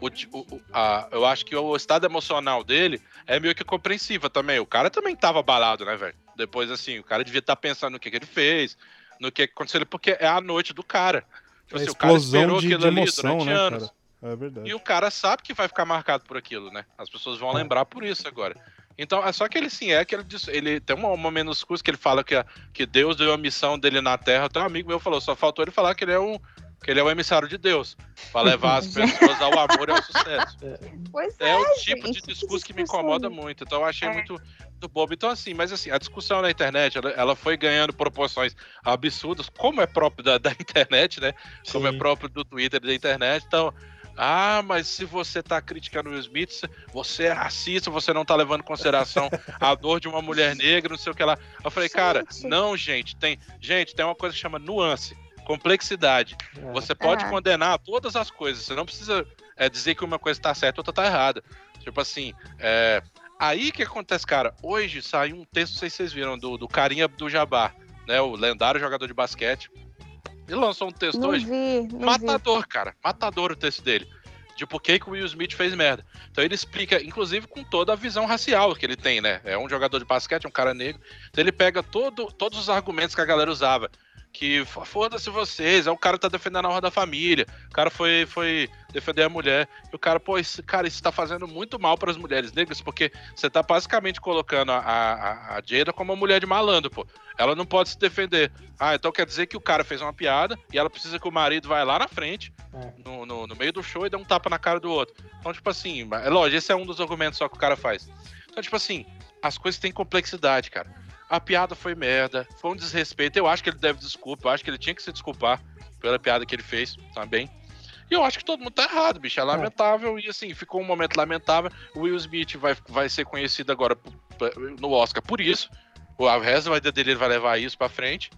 o o- a- eu acho que o estado emocional dele é meio que compreensível também. O cara também tava abalado, né, velho? Depois, assim, o cara devia estar pensando no que, que ele fez, no que aconteceu, porque é a noite do cara. Tipo É assim, o cara explosão esperou de, aquilo de ali emoção, durante né, anos. cara? É verdade. E o cara sabe que vai ficar marcado por aquilo, né? As pessoas vão lembrar por isso agora. Então, é só que ele sim, é que ele, diz- ele tem um momento nos cursos que ele fala que, que Deus deu a missão dele na Terra. Até um amigo meu falou, só faltou ele falar que ele é um que ele é o emissário de Deus, para levar as pessoas ao amor e ao sucesso. Pois é, É o tipo de gente, que discurso que me discurso incomoda muito. Então eu achei É. muito, muito bobo. Então, assim, mas assim, a discussão na internet, ela, ela foi ganhando proporções absurdas, como é próprio da, da internet, né? Como é Sim. próprio do Twitter e da internet. Então, ah, mas se você tá criticando o Will Smith, você é racista, você não tá levando em consideração a dor de uma mulher negra, não sei o que lá. Eu falei, cara, não, gente, tem. Gente, tem uma coisa que chama nuance, complexidade. É. Você pode É. condenar todas as coisas. Você não precisa é, dizer que uma coisa tá certa ou outra tá errada. Tipo assim, é, aí que acontece, cara. Hoje saiu um texto, não sei se vocês viram, do, do Carinha do Jabbar, né? O lendário jogador de basquete. Ele lançou um texto Não hoje. vi, não vi. Matador, cara. Matador o texto dele. De por que, que o Will Smith fez merda. Então ele explica, inclusive, com toda a visão racial que ele tem, né? É um jogador de basquete, um cara negro. Então ele pega todo, todos os argumentos que a galera usava. Que foda-se vocês, é o cara que tá defendendo a honra da família. O cara foi, foi defender a mulher. E o cara, pô, esse, cara, isso tá fazendo muito mal para as mulheres negras, porque você tá basicamente colocando a, a, a Jada como uma mulher de malandro, pô. Ela não pode se defender. Ah, então quer dizer que o cara fez uma piada e ela precisa que o marido vá lá na frente, É. no, no, no meio do show, e dê um tapa na cara do outro. Então, tipo assim, é lógico, esse é um dos argumentos só que o cara faz. Então, tipo assim, as coisas têm complexidade, cara. A piada foi merda, foi um desrespeito. Eu acho que ele deve desculpa, eu acho que ele tinha que se desculpar pela piada que ele fez também. E eu acho que todo mundo tá errado, bicho. É lamentável. E assim, ficou um momento lamentável. O Will Smith vai, vai ser conhecido agora no Oscar por isso. O resto da vida dele ele vai levar isso pra frente.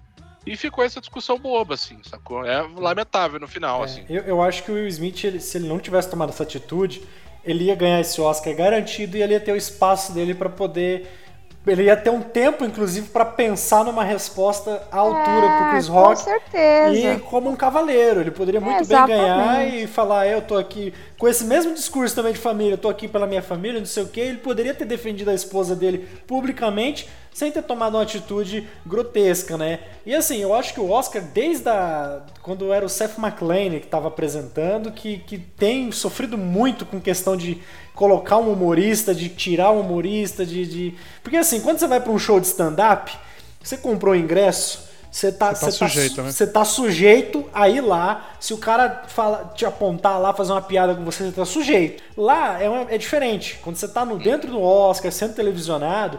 E ficou essa discussão boba, assim, sacou? É lamentável no final, É, assim. eu, eu acho que o Will Smith, ele- se ele não tivesse tomado essa atitude, ele ia ganhar esse Oscar garantido e ele ia ter o espaço dele pra poder. Ele ia ter um tempo, inclusive, pra pensar numa resposta à altura pro Chris É, Rock. Com certeza. E como um cavaleiro, ele poderia muito bem exatamente. ganhar e falar, eu tô aqui com esse mesmo discurso também de família, eu tô aqui pela minha família, não sei o que. Ele poderia ter defendido a esposa dele publicamente sem ter tomado uma atitude grotesca, né? E assim, eu acho que o Oscar, desde a, quando era o Seth MacLane que estava apresentando, que, que tem sofrido muito com questão de colocar um humorista, de tirar um humorista, de. de... Porque assim, quando você vai para um show de stand-up, você comprou o ingresso, você tá, Você tá sujeito, né? você tá sujeito a ir lá. Se o cara fala, te apontar lá, fazer uma piada com você, você tá sujeito. Lá é, uma- é diferente. Quando você tá no, dentro do Oscar, sendo televisionado,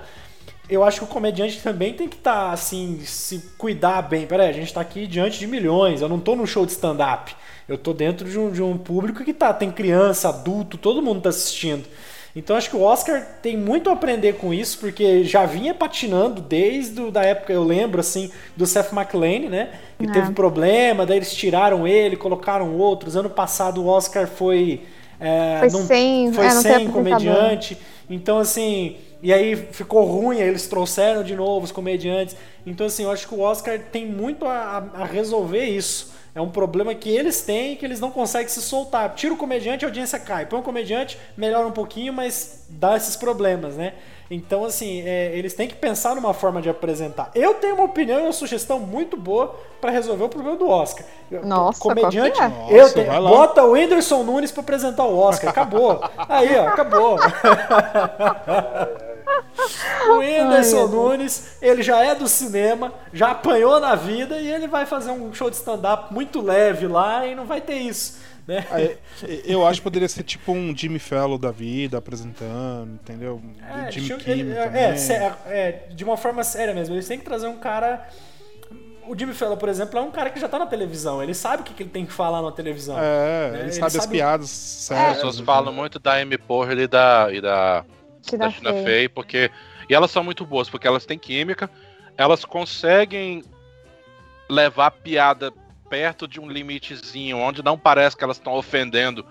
eu acho que o comediante também tem que estar, assim, se cuidar bem. Peraí, a gente tá aqui diante de milhões. Eu não tô num show de stand-up. Eu tô dentro de um, de um público que tá, tem criança, adulto, todo mundo tá assistindo. Então acho que o Oscar tem muito a aprender com isso, porque já vinha patinando desde a da época, eu lembro assim, do Seth MacLane, né? Que é. teve problema, daí eles tiraram ele, colocaram outros. Ano passado o Oscar foi. É, foi não, sem, foi é, sem comediante. Então, assim, e aí ficou ruim, aí eles trouxeram de novo os comediantes. Então, assim, eu acho que o Oscar tem muito a, a resolver isso. É um problema que eles têm e que eles não conseguem se soltar. Tira o comediante, a audiência cai. Põe o comediante, melhora um pouquinho, mas dá esses problemas, né? Então, assim, é, eles têm que pensar numa forma de apresentar. Eu tenho uma opinião e uma sugestão muito boa para resolver o problema do Oscar. Nossa, comediante, é? eu Nossa, tenho, bota o Whindersson Nunes para apresentar o Oscar. Acabou. Aí, ó, acabou. O Whindersson Ai, Nunes, ele já é do cinema, já apanhou na vida e ele vai fazer um show de stand-up muito leve lá e não vai ter isso. Né? Eu acho que poderia ser tipo um Jimmy Fellow da vida apresentando, entendeu? É, Jimmy Kimmel é, é, é, de uma forma séria mesmo. Eles têm que trazer um cara o Jimmy Fallon, por exemplo, é um cara que já tá na televisão. Ele sabe o que, ele tem que falar na televisão. É, né? ele, ele, sabe, sabe as piadas certas. As pessoas falam muito da Amy Poehler e da, e da Tina, da Tina Fey. Fey, porque e elas são muito boas porque elas têm química, elas conseguem levar a piada perto de um limitezinho onde não parece que elas estão ofendendo,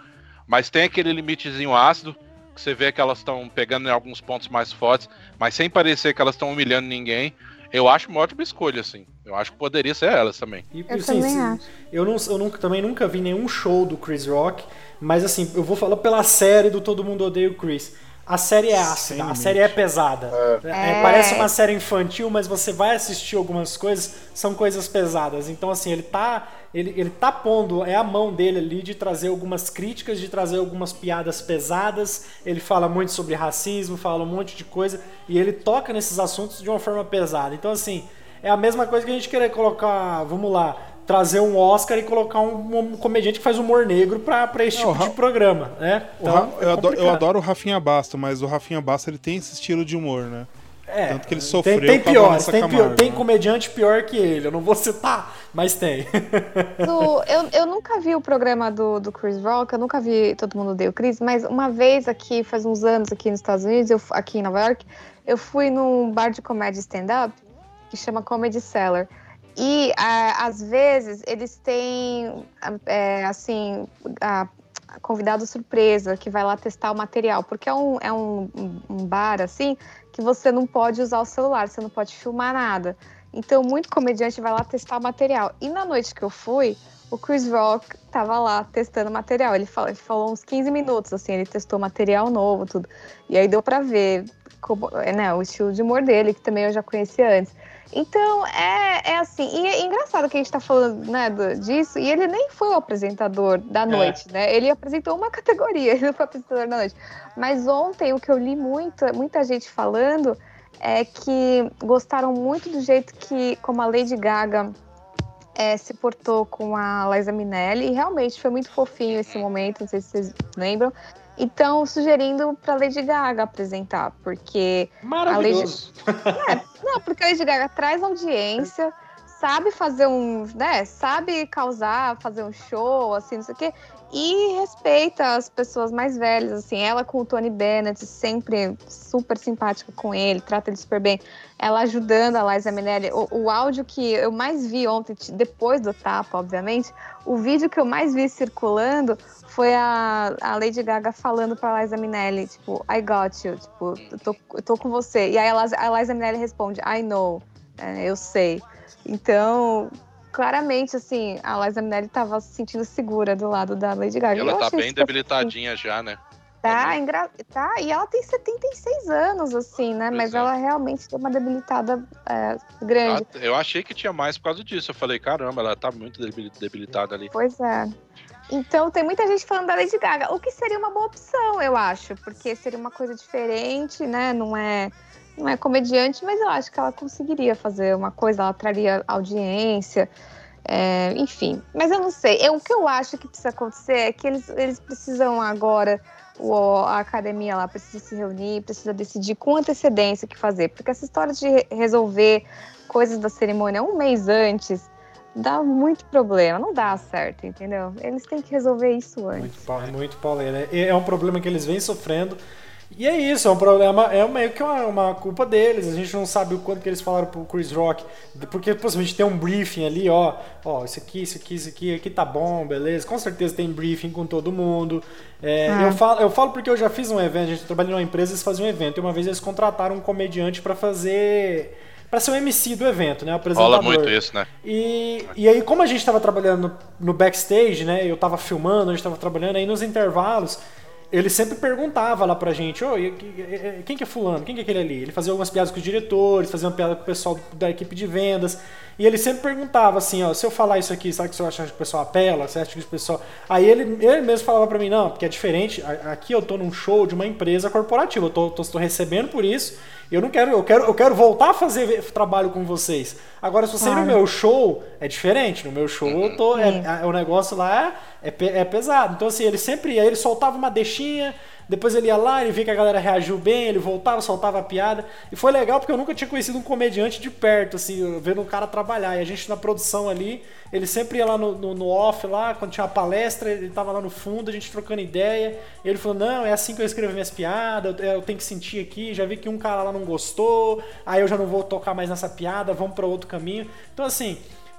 mas tem aquele limitezinho ácido que você vê que elas estão pegando em alguns pontos mais fortes, mas sem parecer que elas estão humilhando ninguém. Eu acho uma ótima escolha, assim. Eu acho que poderia ser elas também. E, eu assim, também acho. Eu, não, eu nunca, também nunca vi nenhum show do Chris Rock, mas assim, eu vou falar pela série do Todo Mundo Odeia o Chris. A série é ácida, a série é pesada. É. É, parece uma série infantil, mas você vai assistir algumas coisas, são coisas pesadas. Então, assim, ele tá, ele, ele tá pondo, é a mão dele ali de trazer algumas críticas, de trazer algumas piadas pesadas. Ele fala muito sobre racismo, fala um monte de coisa, e ele toca nesses assuntos de uma forma pesada. Então, assim, é a mesma coisa que a gente querer colocar, vamos lá, trazer um Oscar e colocar um, um comediante que faz humor negro pra, pra esse tipo de programa, né? Então, é eu, adoro, eu, adoro, o Rafinha Basto, mas o Rafinha Basto ele tem esse estilo de humor, né? É, Tanto que ele sofreu tem, tem piores, tem, pior, tem comediante pior que ele, eu não vou citar, mas tem. Do, eu, eu nunca vi o programa do, do Chris Rock, eu nunca vi Todo Mundo Deu Chris, mas uma vez aqui, faz uns anos aqui nos Estados Unidos, eu, aqui em Nova York, eu fui num bar de comédia stand-up que chama Comedy Cellar. E às vezes eles têm é, assim a, a convidado surpresa que vai lá testar o material, porque é um, é um, um bar assim que você não pode usar o celular, você não pode filmar nada. Então, muito comediante vai lá testar o material. E na noite que eu fui, o Chris Rock tava lá testando material. Ele falou, ele falou uns 15 minutos, assim, ele testou material novo, tudo. E aí deu para ver como, né, o estilo de humor dele, que também eu já conhecia antes. Então, é, é assim. E é engraçado que a gente tá falando né, do, disso, e ele nem foi o apresentador da é. noite, é. né? Ele apresentou uma categoria, ele não foi o apresentador da noite. Mas ontem, o que eu li muito, muita gente falando é que gostaram muito do jeito que, como a Lady Gaga é, se portou com a Liza Minelli, e realmente foi muito fofinho esse momento, não sei se vocês lembram. Então, sugerindo para Lady Gaga apresentar, porque Maravilhoso. a Lady... é, não, porque a Lady Gaga traz audiência, sabe fazer um, né, sabe causar, fazer um show, assim, não sei o quê, e respeita as pessoas mais velhas, assim, ela com o Tony Bennett, sempre super simpática com ele, trata ele super bem, ela ajudando a Liza Minnelli, o, o áudio que eu mais vi ontem, depois do tapa, obviamente, o vídeo que eu mais vi circulando foi a, a Lady Gaga falando pra Liza Minnelli, tipo, I got you, tipo, eu tô, eu tô com você. E aí a, a Liza Minnelli responde, I know, é, eu sei. Então, claramente, assim, a Liza Minnelli tava se sentindo segura do lado da Lady Gaga. Ela tá bem debilitadinha assim. já, né? Tá, engra... tá, e ela tem 76 anos, assim, né? Pois Mas é. ela realmente tem uma debilitada é, grande. Ah, eu achei que tinha mais por causa disso. Eu falei, caramba, ela tá muito debilitada ali. Pois é. Então tem muita gente falando da Lady Gaga, o que seria uma boa opção, eu acho, porque seria uma coisa diferente, né? Não é, não é comediante, mas eu acho que ela conseguiria fazer uma coisa, ela traria audiência, é, enfim. Mas eu não sei. Eu, o que eu acho que precisa acontecer é que eles, eles precisam agora, o, a academia lá precisa se reunir, precisa decidir com antecedência o que fazer, porque essa história de resolver coisas da cerimônia um mês antes dá muito problema, não dá certo, entendeu? Eles têm que resolver isso antes. Muito, muito pauleira. É um problema que eles vêm sofrendo. E é isso, é um problema, é meio que uma, uma, culpa deles. A gente não sabe o quanto que eles falaram pro Chris Rock, porque possivelmente tem um briefing ali, ó, ó, isso aqui, isso aqui, isso aqui, aqui tá bom, beleza. Com certeza tem briefing com todo mundo. É, ah. eu, falo, eu falo porque eu já fiz um evento, a gente trabalha numa empresa, eles faziam um evento, e uma vez eles contrataram um comediante para fazer para ser o MC do evento, né? O apresentador. Rola muito isso, né? E, e aí, como a gente estava trabalhando no, no, backstage, né? Eu estava filmando, a gente estava trabalhando aí nos intervalos ele sempre perguntava lá pra gente, oh, quem que é fulano? Quem que é aquele ali? Ele fazia algumas piadas com os diretores, fazia uma piada com o pessoal da equipe de vendas. E ele sempre perguntava assim, ó, se eu falar isso aqui, sabe que você acha que o pessoal apela? Você acha que o pessoal. Aí ele, ele mesmo falava pra mim, não, porque é diferente. Aqui eu tô num show de uma empresa corporativa, eu tô, tô, tô recebendo por isso. Eu não quero, eu quero, eu quero voltar a fazer trabalho com vocês. Agora, se você ir no meu show, é diferente. No meu show, eu tô, é, é, o negócio lá é, é pesado. Então, assim, ele sempre ia, ele soltava uma deixinha, depois ele ia lá, ele via que a galera reagiu bem, ele voltava, soltava a piada. E foi legal porque eu nunca tinha conhecido um comediante de perto, assim, vendo um cara trabalhar. E a gente na produção ali, ele sempre ia lá no, no, no off, lá, quando tinha a palestra, ele tava lá no fundo, a gente trocando ideia. E ele falou: Não, é assim que eu escrevo minhas piadas, eu, eu tenho que sentir aqui. Já vi que um cara lá não gostou, aí eu já não vou tocar mais nessa piada, vamos para outro caminho. Então, assim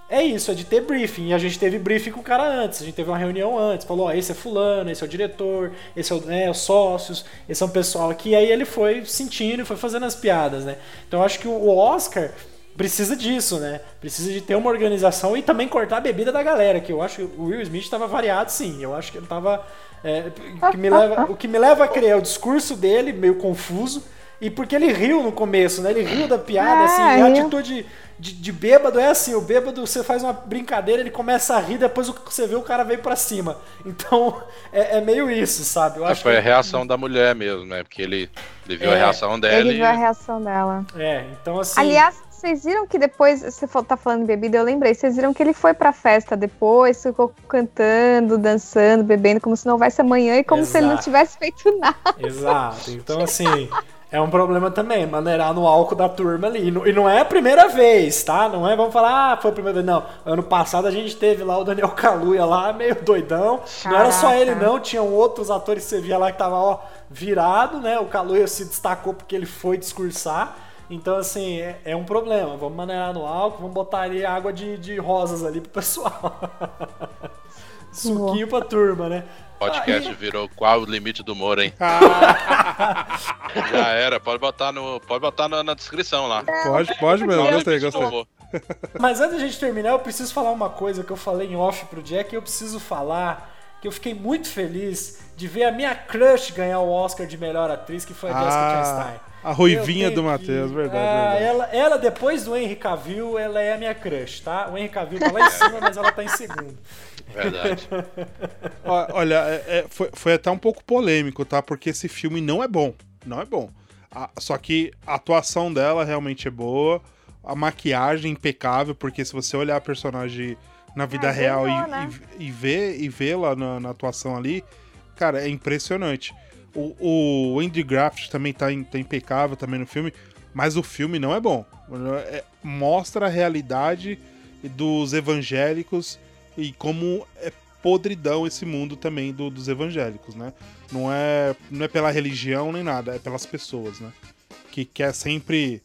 é isso, é de ter briefing. E a gente teve briefing com o cara antes, a gente teve uma reunião antes. Falou: ó, esse é fulano, esse é o diretor, esse é o, né, os sócios, esse é um pessoal aqui. E aí ele foi sentindo e foi fazendo as piadas, né? Então eu acho que o Oscar precisa disso, né? Precisa de ter uma organização e também cortar a bebida da galera, que eu acho que o Will Smith estava variado sim. Eu acho que ele estava. É, que me leva, o que me leva a crer é o discurso dele, meio confuso, e porque ele riu no começo, né? Ele riu da piada, é, assim, a atitude de, de bêbado é assim, o bêbado você faz uma brincadeira, ele começa a rir, depois você vê o cara veio para cima. Então é, é, meio isso, sabe? Eu é, acho foi que... a reação da mulher mesmo, né? Porque ele, ele viu é, a reação dela. Ele e... viu a reação dela. É, então assim. Aliás, vocês viram que depois, você tá falando de bebida, eu lembrei, vocês viram que ele foi pra festa depois, ficou cantando, dançando, bebendo, como se não houvesse amanhã e como Exato. se ele não tivesse feito nada. Exato. Então, assim, é um problema também, maneirar no álcool da turma ali. E não é a primeira vez, tá? Não é, vamos falar, ah, foi a primeira vez. Não, ano passado a gente teve lá o Daniel Kaluuya lá, meio doidão. Caraca. Não era só ele não, tinham outros atores que você via lá que tava, ó, virado, né? O Kaluuya se destacou porque ele foi discursar. Então, assim, é, é um problema. Vamos maneirar no álcool, vamos botar ali água de, de rosas ali pro pessoal. Suquinho pra turma, né? podcast virou qual o limite do humor, hein? Ah. Já era, pode botar, no, pode botar na, na descrição lá. Pode, pode mesmo, gostei, gostei. Mas antes da gente terminar, eu preciso falar uma coisa que eu falei em off pro Jack e eu preciso falar que eu fiquei muito feliz de ver a minha crush ganhar o Oscar de melhor atriz, que foi a ah, Jessica Chastain. A ruivinha do Matheus, verdade, ah, verdade. Ela, ela, depois do Henry Cavill, ela é a minha crush, tá? O Henry Cavill tá lá em cima, mas ela tá em segundo. Verdade. Olha, é, é, foi, foi até um pouco polêmico, tá? Porque esse filme não é bom. Não é bom. A, só que a atuação dela realmente é boa. A maquiagem impecável, porque se você olhar a personagem na vida é, real e, né? e, e, ver e vê-la na, na, atuação ali, cara, é impressionante. O, o Andy Graft também tá, tá impecável também no filme, mas o filme não é bom. É, mostra a realidade dos evangélicos e como é podridão esse mundo também do, dos evangélicos, né? Não é, não é pela religião nem nada, é pelas pessoas, né? Que quer sempre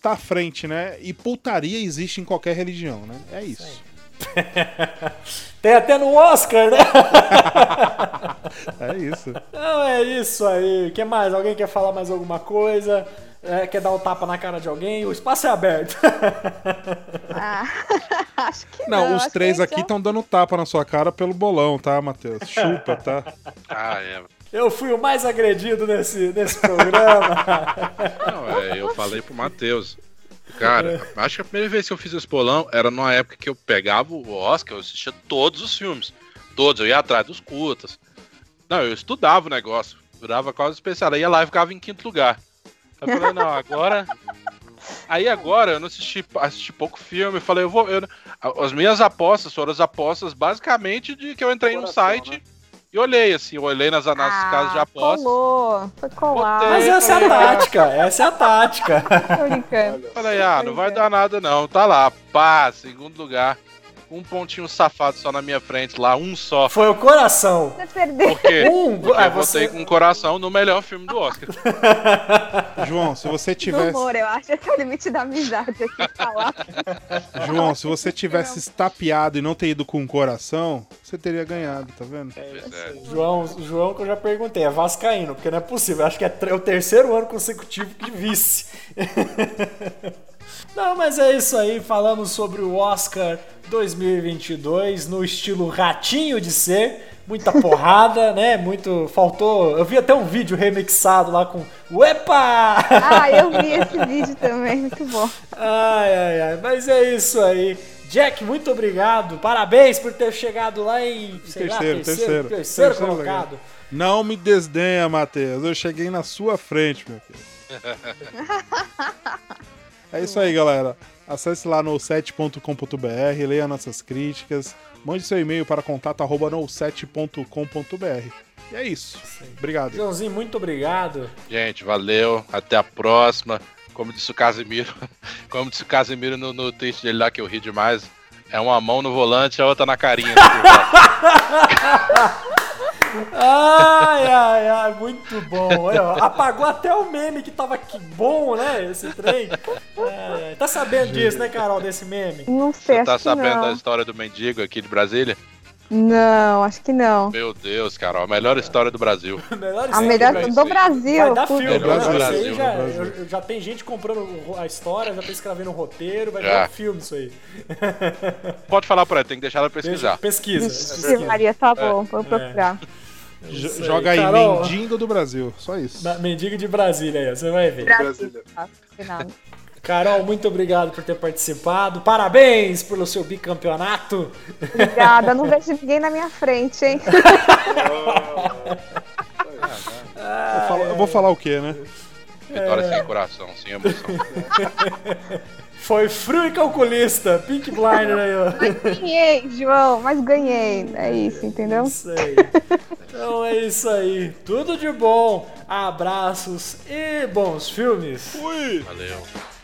tá à frente, né? E putaria existe em qualquer religião, né? É isso. Tem até no Oscar, né? é isso. Não, é isso aí. O que mais? Alguém quer falar mais alguma coisa? É, quer dar um tapa na cara de alguém, o espaço é aberto. ah, acho que não. Não, os três aqui estão já... dando tapa na sua cara pelo bolão, tá, Matheus? Chupa, tá? ah, é. Eu fui o mais agredido nesse, nesse programa. Não, é, eu falei pro Matheus. Cara, acho que a primeira vez que eu fiz esse bolão era numa época que eu pegava o Oscar, eu assistia todos os filmes. Todos, eu ia atrás dos curtas. Não, eu estudava o negócio, virava quase especial. Aí ia lá e ficava em quinto lugar. Eu falei, não, agora. Aí agora eu não assisti, assisti pouco filme, eu falei, eu vou. Eu... As minhas apostas foram as apostas basicamente de que eu entrei num site né? e olhei, assim, eu olhei nas, nas ah, casas de apostas. Colou, foi colado. Mas essa é a tática, essa é a tática. Falei, ah, não vai dar nada não. Tá lá, pá, segundo lugar. Um pontinho safado só na minha frente lá, um só. Foi o coração. Você perdeu. Por quê? Um, Porque ah, eu você- votei com o coração no melhor filme do Oscar. João, se você tivesse. humor, eu acho. Esse é o limite da amizade aqui falar. João, se você tivesse estapeado e não ter ido com o coração, você teria ganhado, tá vendo? Pois é. João, João que eu já perguntei, é vascaíno, porque não é possível. Acho que é o terceiro ano consecutivo de vice. Não, mas é isso aí. Falamos sobre o Oscar 2022 no estilo ratinho de ser. Muita porrada, né? Muito. Faltou. Eu vi até um vídeo remixado lá com. Uepa! Ah, eu vi esse vídeo também, muito bom. Ai, ai, ai. Mas é isso aí. Jack, muito obrigado. Parabéns por ter chegado lá em. Sei lá, Terceiro, terceiro, terceiro. terceiro Terceiro colocado. Não me desdenha, Matheus. Eu cheguei na sua frente, meu filho. É isso aí, galera. Acesse lá no 7.com.br, leia nossas críticas, mande seu e-mail para contato@no7.com.br. E é isso. Obrigado. Joãozinho, muito obrigado. Gente, valeu. Até a próxima. Como disse o Casimiro, como disse o Casimiro no, no tweet dele lá que eu ri demais, é uma mão no volante e a outra na carinha. Ai, ai, ai, muito bom. Olha, ó, apagou até o meme que tava que bom, né? Esse trem. Ai. Tá sabendo disso, né, Carol, desse meme? Não sei, Você tá sabendo não. da história do mendigo aqui de Brasília? Não, acho que não. Meu Deus, Carol, a melhor história do Brasil. Melhor A melhor do do Brasil. Vai dar filme, Melhor né? do Isso aí Brasil, já, Brasil. já tem gente comprando a história, já tá escrevendo o roteiro, vai virar um filme isso aí. Pode falar pra ela, tem que deixar ela pesquisar. Pesquisa. Vixe, pesquisa. Maria, tá bom, vou procurar. J- Isso aí. Joga aí, Carol. mendigo do Brasil. Só isso. Mendigo de Brasília aí, você vai ver. Brasil. tá. Carol, muito obrigado por ter participado. Parabéns pelo seu bicampeonato. Obrigada, não vejo ninguém na minha frente, hein? Eu, falo- eu vou falar o quê, né? Vitória É. sem coração, sem emoção. Foi frio e calculista. Pink Blinder aí, ó. Mas ganhei, João, mas ganhei. É isso, entendeu? Isso aí. Então é isso aí. Tudo de bom. Abraços e bons filmes. Fui! Valeu.